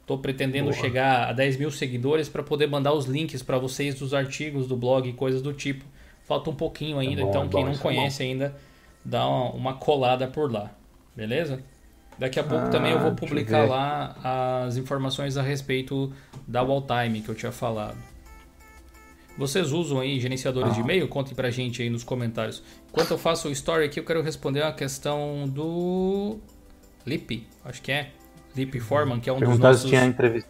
Estou pretendendo Boa. chegar a 10 mil seguidores para poder mandar os links para vocês dos artigos do blog e coisas do tipo. Falta um pouquinho ainda, é bom, então é quem bom, não é conhece é ainda, dá uma, uma, colada por lá. Beleza? Daqui a pouco ah, também eu vou publicar lá as informações a respeito da Walltime que eu tinha falado. Vocês usam aí gerenciadores ah. de e-mail? Contem pra gente aí nos comentários. Enquanto eu faço o story aqui, eu quero responder a questão do Lip, acho que é. Lip Forman, que é um Perguntar dos nossos... se tinha entrevista.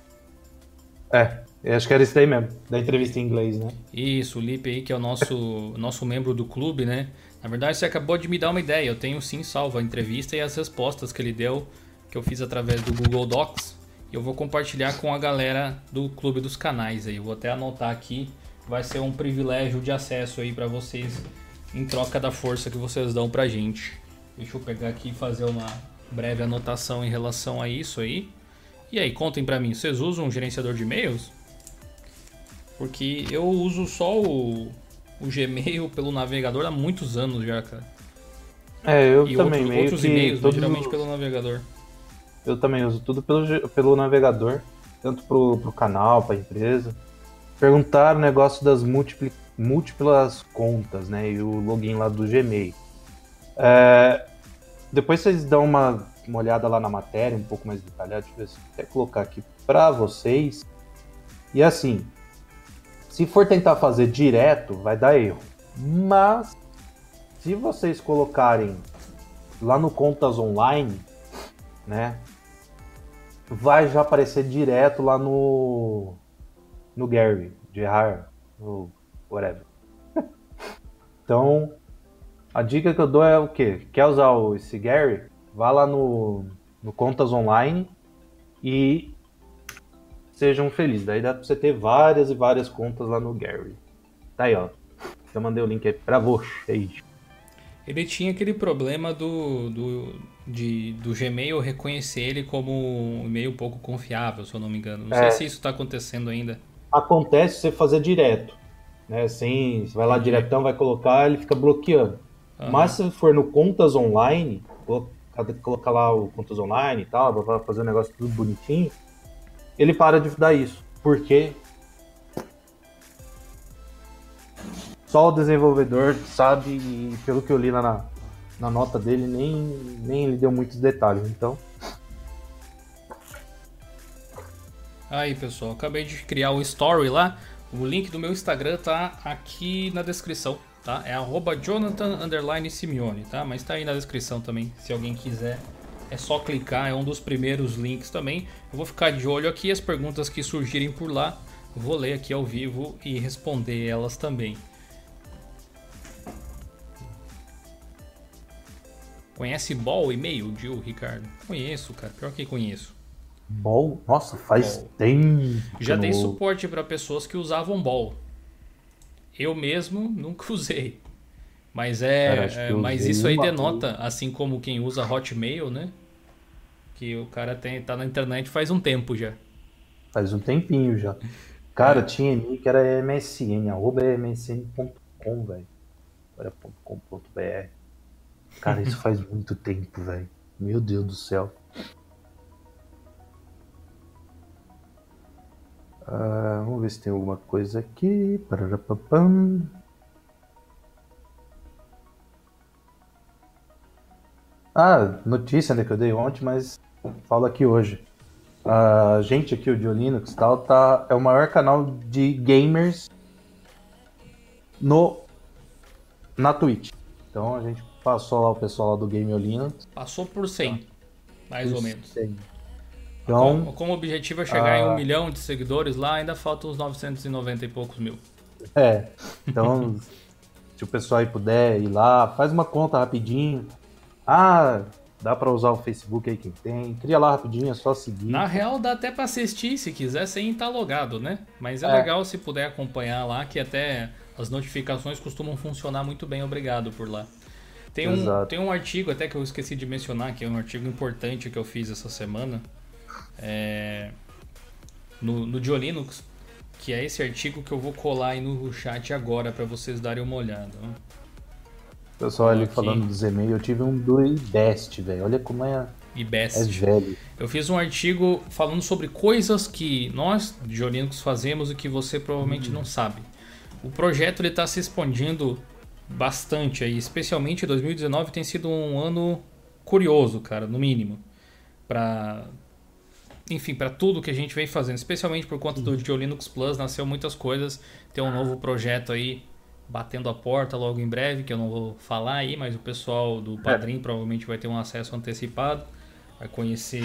É, eu acho que era isso daí mesmo, da entrevista em inglês, né? Isso, o Lip aí, que é o nosso, nosso membro do clube, né? Na verdade, você acabou de me dar uma ideia. Eu tenho sim salvo a entrevista e as respostas que ele deu, que eu fiz através do Google Docs. E eu vou compartilhar com a galera do clube dos canais aí. Eu vou até anotar aqui vai ser um privilégio de acesso aí para vocês em troca da força que vocês dão pra gente. Deixa eu pegar aqui e fazer uma breve anotação em relação a isso aí. E aí, contem pra mim, vocês usam um gerenciador de e-mails? Porque eu uso só o, o Gmail pelo navegador há muitos anos já, cara. É, eu e também. Outro, outros e-mails, né, geralmente pelo navegador. Eu também uso tudo pelo, pelo navegador, tanto pro, pro canal, pra empresa. Perguntaram o negócio das múltiplas contas, né? E o login lá do Gmail. É, depois vocês dão uma, uma olhada lá na matéria, um pouco mais detalhada. Deixa eu ver se eu até colocar aqui para vocês. E assim, se for tentar fazer direto, vai dar erro. Mas, se vocês colocarem lá no Contas Online, né? Vai já aparecer direto lá no, no Gary, Gerard, ou whatever. então, a dica que eu dou é o quê? Quer usar esse Gary? Vá lá no, no Contas Online e sejam felizes. Daí dá pra você ter várias e várias contas lá no Gary. Tá aí, ó. Eu mandei o link aí pra vocês. Ele tinha aquele problema do, do, de, do Gmail reconhecer ele como um e-mail pouco confiável, se eu não me engano. Não É. sei se isso está acontecendo ainda. Acontece se você fazer direto. Né? Sem, você vai lá diretão, vai colocar, ele fica bloqueando. Aham. Mas se for no contas online, colocar, lá o contas online e tal, pra fazer o negócio tudo bonitinho, ele para de dar isso. Por quê? Só o desenvolvedor sabe, e pelo que eu li lá na, na nota dele, nem, nem ele deu muitos detalhes. Então, Aí, pessoal, acabei de criar o story lá. O link do meu Instagram tá aqui na descrição, tá? É arroba Jonathan Simeone, tá? Mas tá aí na descrição também, se alguém quiser. É só clicar, é um dos primeiros links também. Eu vou ficar de olho aqui, as perguntas que surgirem por lá, vou ler aqui ao vivo e responder elas também. Conhece Ball e-mail, Gil, Ricardo? Conheço, cara. Pior que conheço. bom, nossa, faz Bom. tempo. Já dei suporte para pessoas que usavam ball. Eu mesmo nunca usei. Mas é, Cara, é, mas isso aí denota, assim como quem usa Hotmail, né? Que o cara tem, tá na internet faz um tempo já. Faz um tempinho já. É. Cara, tinha em mim que era MSN, arroba msn.com, velho. Era .com.br. Cara, isso faz muito tempo, velho. Meu Deus do céu. Ah, vamos ver se tem alguma coisa aqui. Pararapapam. Ah, notícia né, que eu dei ontem, mas falo aqui hoje. A gente aqui, o de Linux e tal, tá, é o maior canal de gamers no, na Twitch. Então a gente passou lá o pessoal lá do Game Linux. Passou por 100, mais ou menos. Então, Como, como o objetivo é chegar em um milhão de seguidores lá, ainda faltam uns 990 e poucos mil. É, então, se o pessoal aí puder ir lá, faz uma conta rapidinho. Ah, dá pra usar o Facebook aí quem tem. Cria lá rapidinho, é só seguir. Na real, dá até pra assistir se quiser sem estar logado, né? Mas é, É. legal se puder acompanhar lá, que até as notificações costumam funcionar muito bem, obrigado por lá. Tem um, Exato. tem um artigo até que eu esqueci de mencionar, que é um artigo importante que eu fiz essa semana, é, no, no Diolinux, que é esse artigo que eu vou colar aí no chat agora para vocês darem uma olhada. né? Pessoal ali Aqui. falando dos e-mails, eu tive um do IBEST, velho. Olha como é, E é velho. Eu fiz um artigo falando sobre coisas que nós, de Linux, fazemos e que você provavelmente não sabe. O projeto está se expandindo bastante aí, especialmente 2019 tem sido um ano curioso, cara, no mínimo. Para enfim, para tudo que a gente vem fazendo, especialmente por conta do GeoLinux Plus, nasceu muitas coisas. Tem um novo projeto aí batendo a porta logo em breve, que eu não vou falar aí, mas o pessoal do Padrim provavelmente vai ter um acesso antecipado, vai conhecer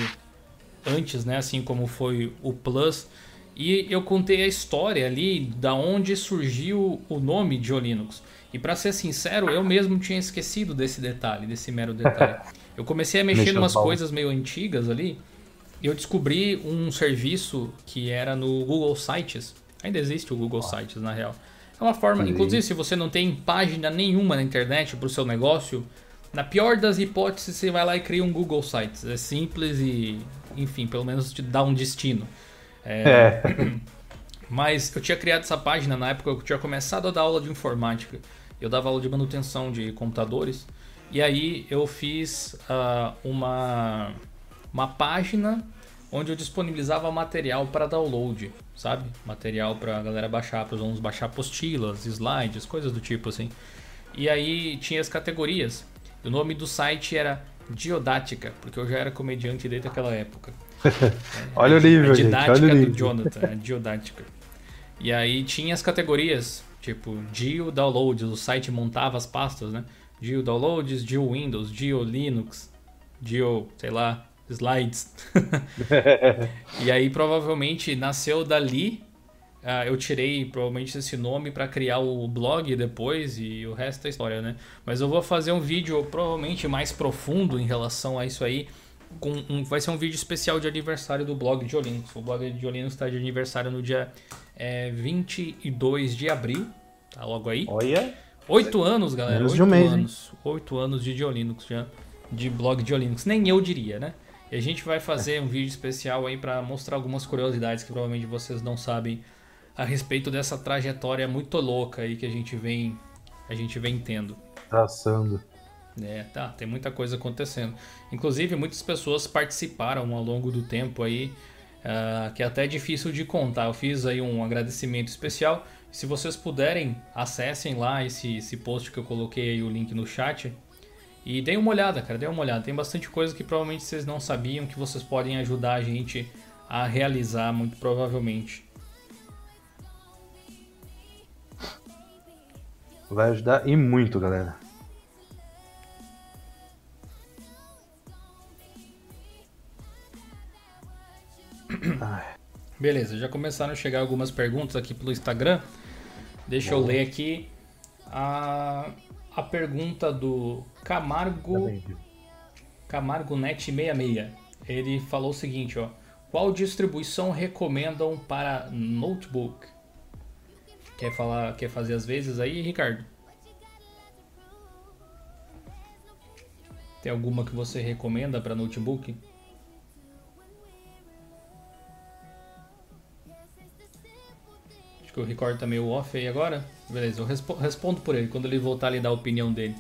antes, né, assim como foi o Plus. E eu contei a história ali da onde surgiu o nome GeoLinux. E para ser sincero, eu mesmo tinha esquecido desse detalhe, desse mero detalhe. Eu comecei a mexer em umas coisas meio antigas ali, e eu descobri um serviço que era no Google Sites. Ainda existe o Google Sites, na real. É uma forma, Sim. inclusive, se você não tem página nenhuma na internet para o seu negócio, na pior das hipóteses, você vai lá e cria um Google Sites. É simples e, enfim, pelo menos te dá um destino. É. Mas eu tinha criado essa página na época que eu tinha começado a dar aula de informática. Eu dava aula de manutenção de computadores. E aí eu fiz ah, uma, uma página onde eu disponibilizava material para download, sabe? Material para a galera baixar, para os alunos baixar apostilas, slides, coisas do tipo assim. E aí tinha as categorias. O nome do site era Diodática, porque eu já era comediante desde aquela época. Olha o nível, a gente. didática Olha o do. Jonathan, a diodática. E aí tinha as categorias, tipo, Geo Downloads, o site montava as pastas, né? Geo Downloads, Geo Windows, Geo Linux, Geo, sei lá, Slides. e aí provavelmente nasceu dali. ah, eu tirei provavelmente esse nome para criar o blog depois e o resto é história, né? Mas eu vou fazer um vídeo provavelmente mais profundo em relação a isso aí. Com um, vai ser um vídeo especial de aniversário do blog de Linux. O blog de Linux está de aniversário no dia é, 22 de abril, tá logo aí. Olha. Oito anos, galera. Menos Oito de um mês, anos. Oito anos de Diolinux já. De blog Diolinux. Nem eu diria, né? E a gente vai fazer um vídeo especial aí para mostrar algumas curiosidades que provavelmente vocês não sabem a respeito dessa trajetória muito louca aí que a gente vem a gente vem tendo. Traçando. É, tá, tem muita coisa acontecendo. Inclusive, muitas pessoas participaram ao longo do tempo aí, uh, que é até difícil de contar. Eu fiz aí um agradecimento especial. Se vocês puderem, acessem lá esse, esse post que eu coloquei aí o link no chat. E deem uma olhada, cara, deem uma olhada. Tem bastante coisa que provavelmente vocês não sabiam que vocês podem ajudar a gente a realizar, muito provavelmente. Vai ajudar e muito, galera. Beleza, já começaram a chegar algumas perguntas aqui pelo Instagram. Deixa Bom. eu ler aqui a, a pergunta do Camargo tá Camargo Net 66. Ele falou o seguinte, ó: Qual distribuição recomendam para notebook? Quer falar, quer fazer as vezes aí, Ricardo? Tem alguma que você recomenda para notebook? Que o Ricardo tá meio off aí agora. Beleza, eu respo respondo por ele quando ele voltar ali dar a opinião dele.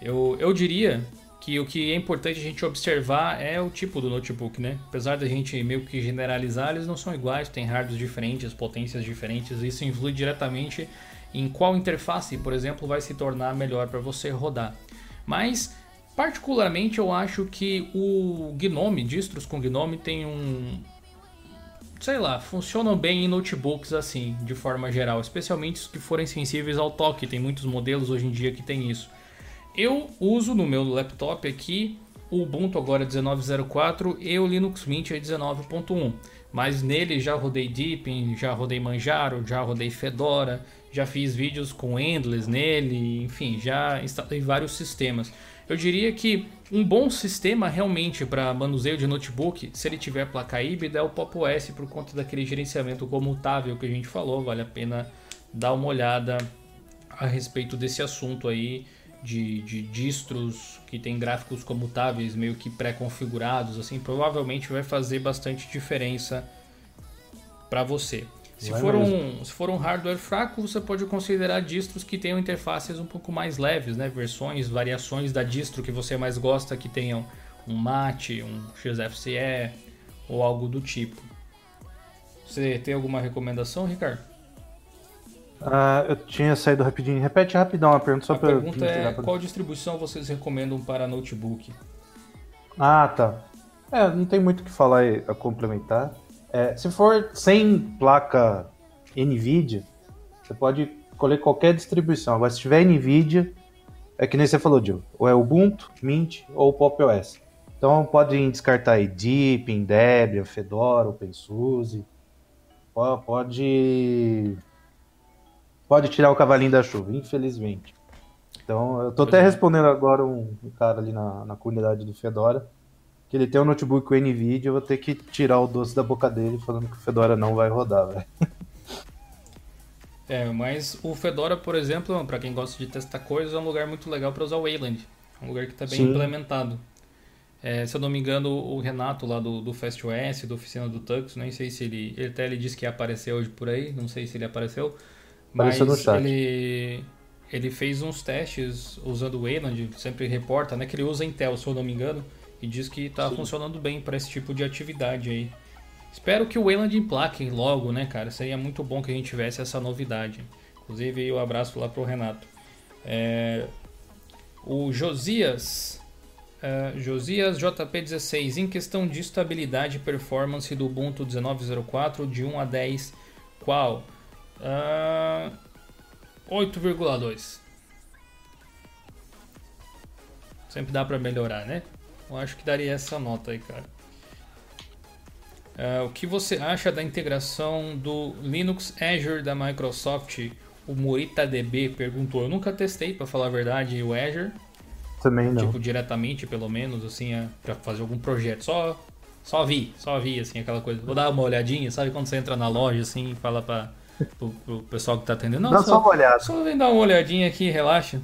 Eu, eu diria que o que é importante a gente observar é o tipo do notebook, né? Apesar da gente meio que generalizar, eles não são iguais, tem hardwares diferentes, potências diferentes, isso influi diretamente em qual interface, por exemplo, vai se tornar melhor para você rodar. Mas particularmente eu acho que o Gnome, distros com Gnome tem um sei lá, funcionam bem em notebooks assim, de forma geral, especialmente os que forem sensíveis ao toque, tem muitos modelos hoje em dia que tem isso. Eu uso no meu laptop aqui o Ubuntu agora 19.04 e o Linux Mint 19.1. Mas nele já rodei Deepin, já rodei Manjaro, já rodei Fedora, já fiz vídeos com Endless nele, enfim, já instalei vários sistemas. Eu diria que um bom sistema realmente para manuseio de notebook, se ele tiver placa híbrida, é o Pop OS por conta daquele gerenciamento comutável que a gente falou. Vale a pena dar uma olhada a respeito desse assunto aí de, de distros que tem gráficos comutáveis meio que pré-configurados, assim, provavelmente vai fazer bastante diferença para você. Se for, um, se for um hardware fraco, você pode considerar distros que tenham interfaces um pouco mais leves, né? Versões, variações da distro que você mais gosta, que tenham um MAT, um XFCE ou algo do tipo. Você tem alguma recomendação, Ricardo? Ah, eu tinha saído rapidinho. Repete rapidão a pergunta só a pra pergunta é pra... qual distribuição vocês recomendam para notebook? Ah, tá. É, não tem muito o que falar a complementar. É, se for sem placa NVIDIA, você pode escolher qualquer distribuição. Agora, se tiver NVIDIA, é que nem você falou, Joe. Ou é Ubuntu, Mint ou Pop OS. Então pode descartar aí Deepin, Debian, Fedora, OpenSUSE. Pode pode tirar o cavalinho da chuva, infelizmente. Então, eu tô até é. respondendo agora um, um cara ali na, na comunidade do Fedora, que ele tem um notebook com NVIDIA, eu vou ter que tirar o doce da boca dele falando que o Fedora não vai rodar, velho. É, mas o Fedora, por exemplo, para quem gosta de testar coisas, é um lugar muito legal para usar o Wayland. É um lugar que está bem Sim. implementado. É, se eu não me engano, o Renato lá do, do FastOS, da oficina do Tux, nem sei se ele. Ele até ele disse que ia aparecer hoje por aí, não sei se ele apareceu. Mas no chat. ele ele fez uns testes usando o Wayland, sempre reporta, né, que ele usa Intel, se eu não me engano, e diz que está funcionando bem para esse tipo de atividade aí. Espero que o Wayland emplaque logo, né, cara? Seria muito bom que a gente tivesse essa novidade. Inclusive, o um abraço lá pro Renato. É... O Josias, uh, Josias JP16, em questão de estabilidade e performance do Ubuntu 19.04 de 1 a 10, qual? Uh, 8,2. Sempre dá para melhorar, né? Eu acho que daria essa nota aí, cara. Uh, o que você acha da integração do Linux Azure da Microsoft? O MoritaDB perguntou. Eu nunca testei, para falar a verdade, o Azure. Também não. Tipo, diretamente, pelo menos, assim, é, para fazer algum projeto. Só, só vi, só vi, assim, aquela coisa. Vou dar uma olhadinha, sabe quando você entra na loja, assim, e fala pro, pro pessoal que tá atendendo. Não, Dá só uma olhada. Só vem dar uma olhadinha aqui, relaxa.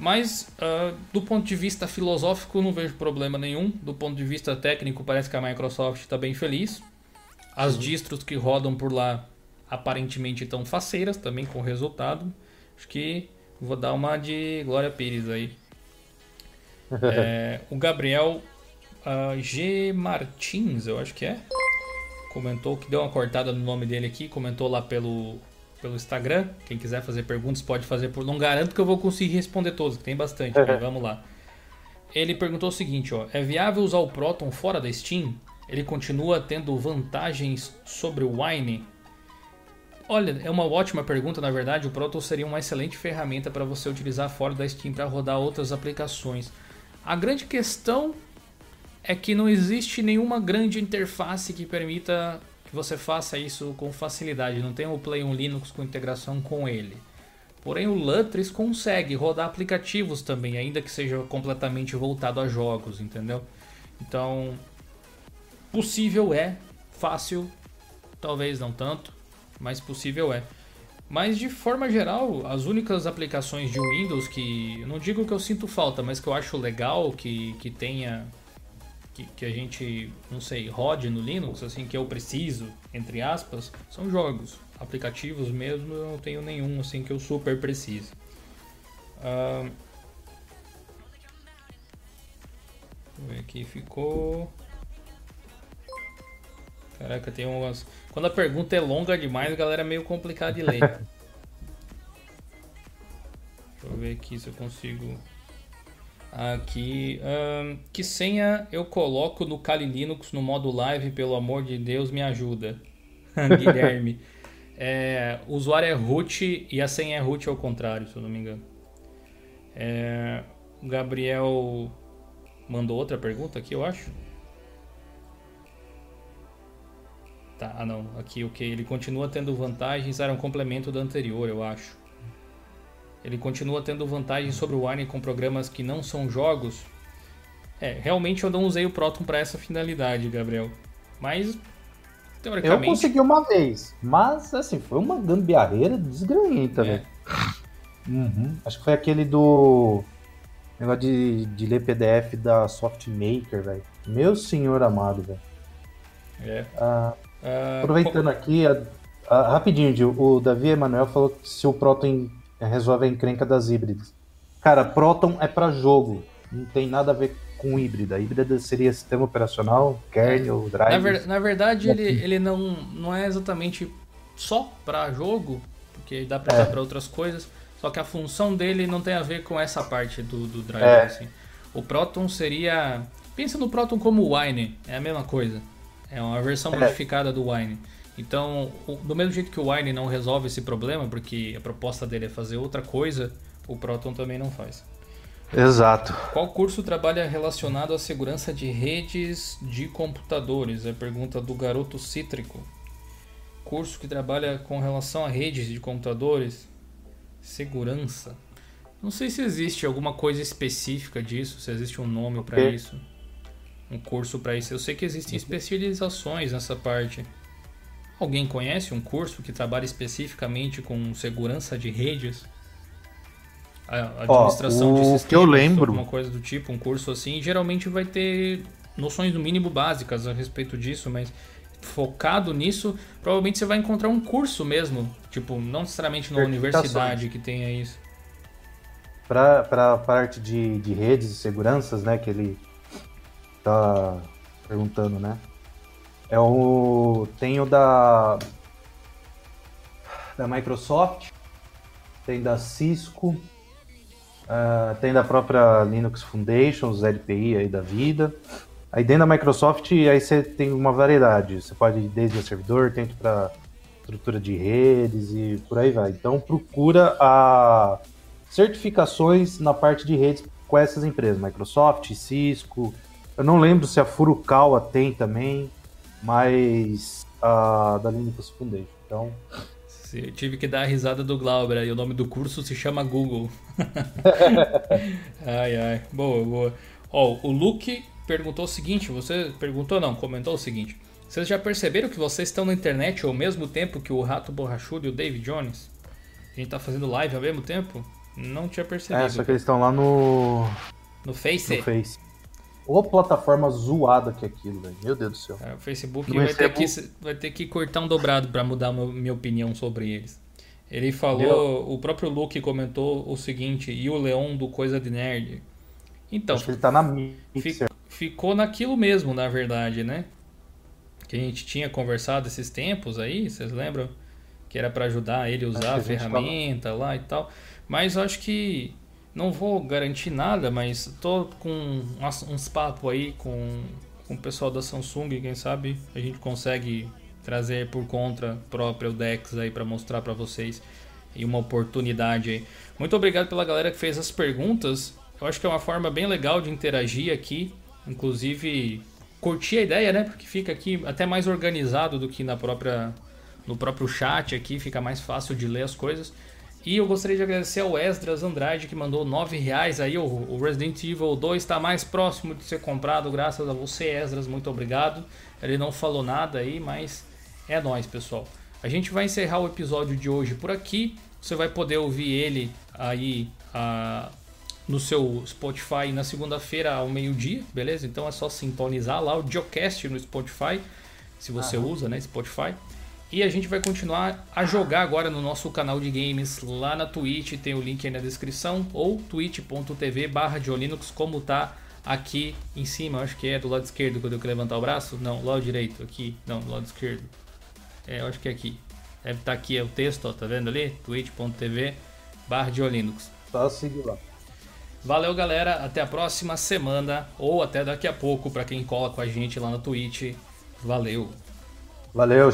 Mas, uh, do ponto de vista filosófico, não vejo problema nenhum. Do ponto de vista técnico, parece que a Microsoft está bem feliz. As Sim. distros que rodam por lá aparentemente estão faceiras também com o resultado. Acho que vou dar uma de Glória Pires aí. é, o Gabriel uh, G. Martins, eu acho que é, comentou que deu uma cortada no nome dele aqui, comentou lá pelo, pelo Instagram. Quem quiser fazer perguntas pode fazer por. Não garanto que eu vou conseguir responder todos, tem bastante, mas vamos lá. Ele perguntou o seguinte, ó, é viável usar o Proton fora da Steam? Ele continua tendo vantagens sobre o Wine? Olha, é uma ótima pergunta, na verdade. O Proton seria uma excelente ferramenta para você utilizar fora da Steam para rodar outras aplicações. A grande questão é que não existe nenhuma grande interface que permita que você faça isso com facilidade. Não tem o Play on Linux com integração com ele. Porém, o Lutris consegue rodar aplicativos também, ainda que seja completamente voltado a jogos, entendeu? Então, possível é, fácil, talvez não tanto mais possível é. Mas de forma geral, as únicas aplicações de Windows que. Não digo que eu sinto falta, mas que eu acho legal que, que tenha. Que, que a gente, não sei, rode no Linux, assim, que eu preciso, entre aspas, são jogos. Aplicativos mesmo eu não tenho nenhum assim que eu super preciso. Uh, ver aqui, ficou. Caraca, tem umas. Quando a pergunta é longa demais, a galera é meio complicado de ler. Deixa eu ver aqui se eu consigo. Aqui. Um, que senha eu coloco no Kali Linux no modo live, pelo amor de Deus, me ajuda. Guilherme. É, o usuário é root e a senha é root ao contrário, se eu não me engano. É, o Gabriel mandou outra pergunta aqui, eu acho. Tá, ah não, aqui o que ele continua tendo vantagens, era um complemento do anterior, eu acho. Ele continua tendo vantagens sobre o Wine com programas que não são jogos. É, realmente eu não usei o Proton para essa finalidade, Gabriel. Mas teoricamente. Eu consegui uma vez, mas assim, foi uma gambiarreira desgranhenta, é. velho. Uhum. Acho que foi aquele do. Negócio de, de ler PDF da Softmaker, velho. Meu senhor amado, velho. É. Ah, Uh, Aproveitando aqui, a, a, rapidinho, Gil, o Davi Emanuel falou que se o Proton resolve a encrenca das híbridas. Cara, Proton é para jogo, não tem nada a ver com híbrida. híbrida seria sistema operacional, kernel, drive. Na, ver, na verdade, ele, ele não, não é exatamente só para jogo, porque dá para é. usar para outras coisas. Só que a função dele não tem a ver com essa parte do, do drive. É. Assim. O Proton seria. Pensa no Proton como o Wine, é a mesma coisa. É uma versão é. modificada do Wine. Então, do mesmo jeito que o Wine não resolve esse problema, porque a proposta dele é fazer outra coisa, o Proton também não faz. Exato. Qual curso trabalha relacionado à segurança de redes de computadores? É a pergunta do garoto cítrico. Curso que trabalha com relação a redes de computadores? Segurança. Não sei se existe alguma coisa específica disso, se existe um nome para isso um curso para isso. Eu sei que existem uhum. especializações nessa parte. Alguém conhece um curso que trabalha especificamente com segurança de redes? A administração oh, de sistemas, que eu lembro. alguma coisa do tipo, um curso assim, geralmente vai ter noções no mínimo básicas a respeito disso, mas focado nisso, provavelmente você vai encontrar um curso mesmo, tipo, não necessariamente numa universidade que tenha isso. Para a parte de, de redes e seguranças, né, que ele tá perguntando, né? É o. Tem o da. Da Microsoft, tem da Cisco, uh, tem da própria Linux Foundation, os LPI aí da vida. Aí dentro da Microsoft, aí você tem uma variedade. Você pode ir desde o servidor, tem para estrutura de redes e por aí vai. Então procura a certificações na parte de redes com essas empresas, Microsoft, Cisco, eu não lembro se a Furukawa tem também, mas a da Linux Foundation. Então. Eu tive que dar a risada do Glauber e o nome do curso se chama Google. ai, ai. Boa, boa. Ó, o Luke perguntou o seguinte: você perguntou, não, comentou o seguinte. Vocês já perceberam que vocês estão na internet ao mesmo tempo que o Rato Borrachudo e o David Jones? A gente tá fazendo live ao mesmo tempo? Não tinha percebido. É, só que eles estão lá no. No Face? No Face. Ô plataforma zoada que é aquilo, velho. Meu Deus do céu. É, o Facebook vai, recebo... ter que, vai ter que cortar um dobrado para mudar minha opinião sobre eles. Ele falou, o próprio Luke comentou o seguinte, e o Leon do Coisa de Nerd. Então, Acho que ele tá na Mixer. Ficou naquilo mesmo, na verdade, né? Que a gente tinha conversado esses tempos aí, vocês lembram? Que era para ajudar ele a usar a, ferramenta tava... lá e tal. Mas eu acho que não vou garantir nada, mas tô com uns papos aí com, com o pessoal da Samsung, quem sabe a gente consegue trazer por conta própria o Dex aí para mostrar para vocês e uma oportunidade aí. Muito obrigado pela galera que fez as perguntas. Eu acho que é uma forma bem legal de interagir aqui, inclusive curtir a ideia, né? Porque fica aqui até mais organizado do que na própria no próprio chat aqui, fica mais fácil de ler as coisas. E eu gostaria de agradecer ao Esdras Andrade que mandou 9 reais aí. O Resident Evil 2 está mais próximo de ser comprado, graças a você, Esdras. Muito obrigado. Ele não falou nada aí, mas é nóis, pessoal. A gente vai encerrar o episódio de hoje por aqui. Você vai poder ouvir ele aí uh, no seu Spotify na segunda-feira ao meio-dia, beleza? Então é só sintonizar lá o Geocast no Spotify, se você ah, usa, né, Spotify. E a gente vai continuar a jogar agora no nosso canal de games lá na Twitch, tem o link aí na descrição, ou twitch.tv barra Linux, como tá aqui em cima, acho que é do lado esquerdo quando eu levantar o braço, não, lado direito, aqui, não, do lado esquerdo, é, eu acho que é aqui, deve estar tá aqui é o texto, ó, tá vendo ali? twitch.tv barra Linux. Só seguir lá. Valeu, galera, até a próxima semana, ou até daqui a pouco, para quem cola com a gente lá na Twitch, valeu! Valeu,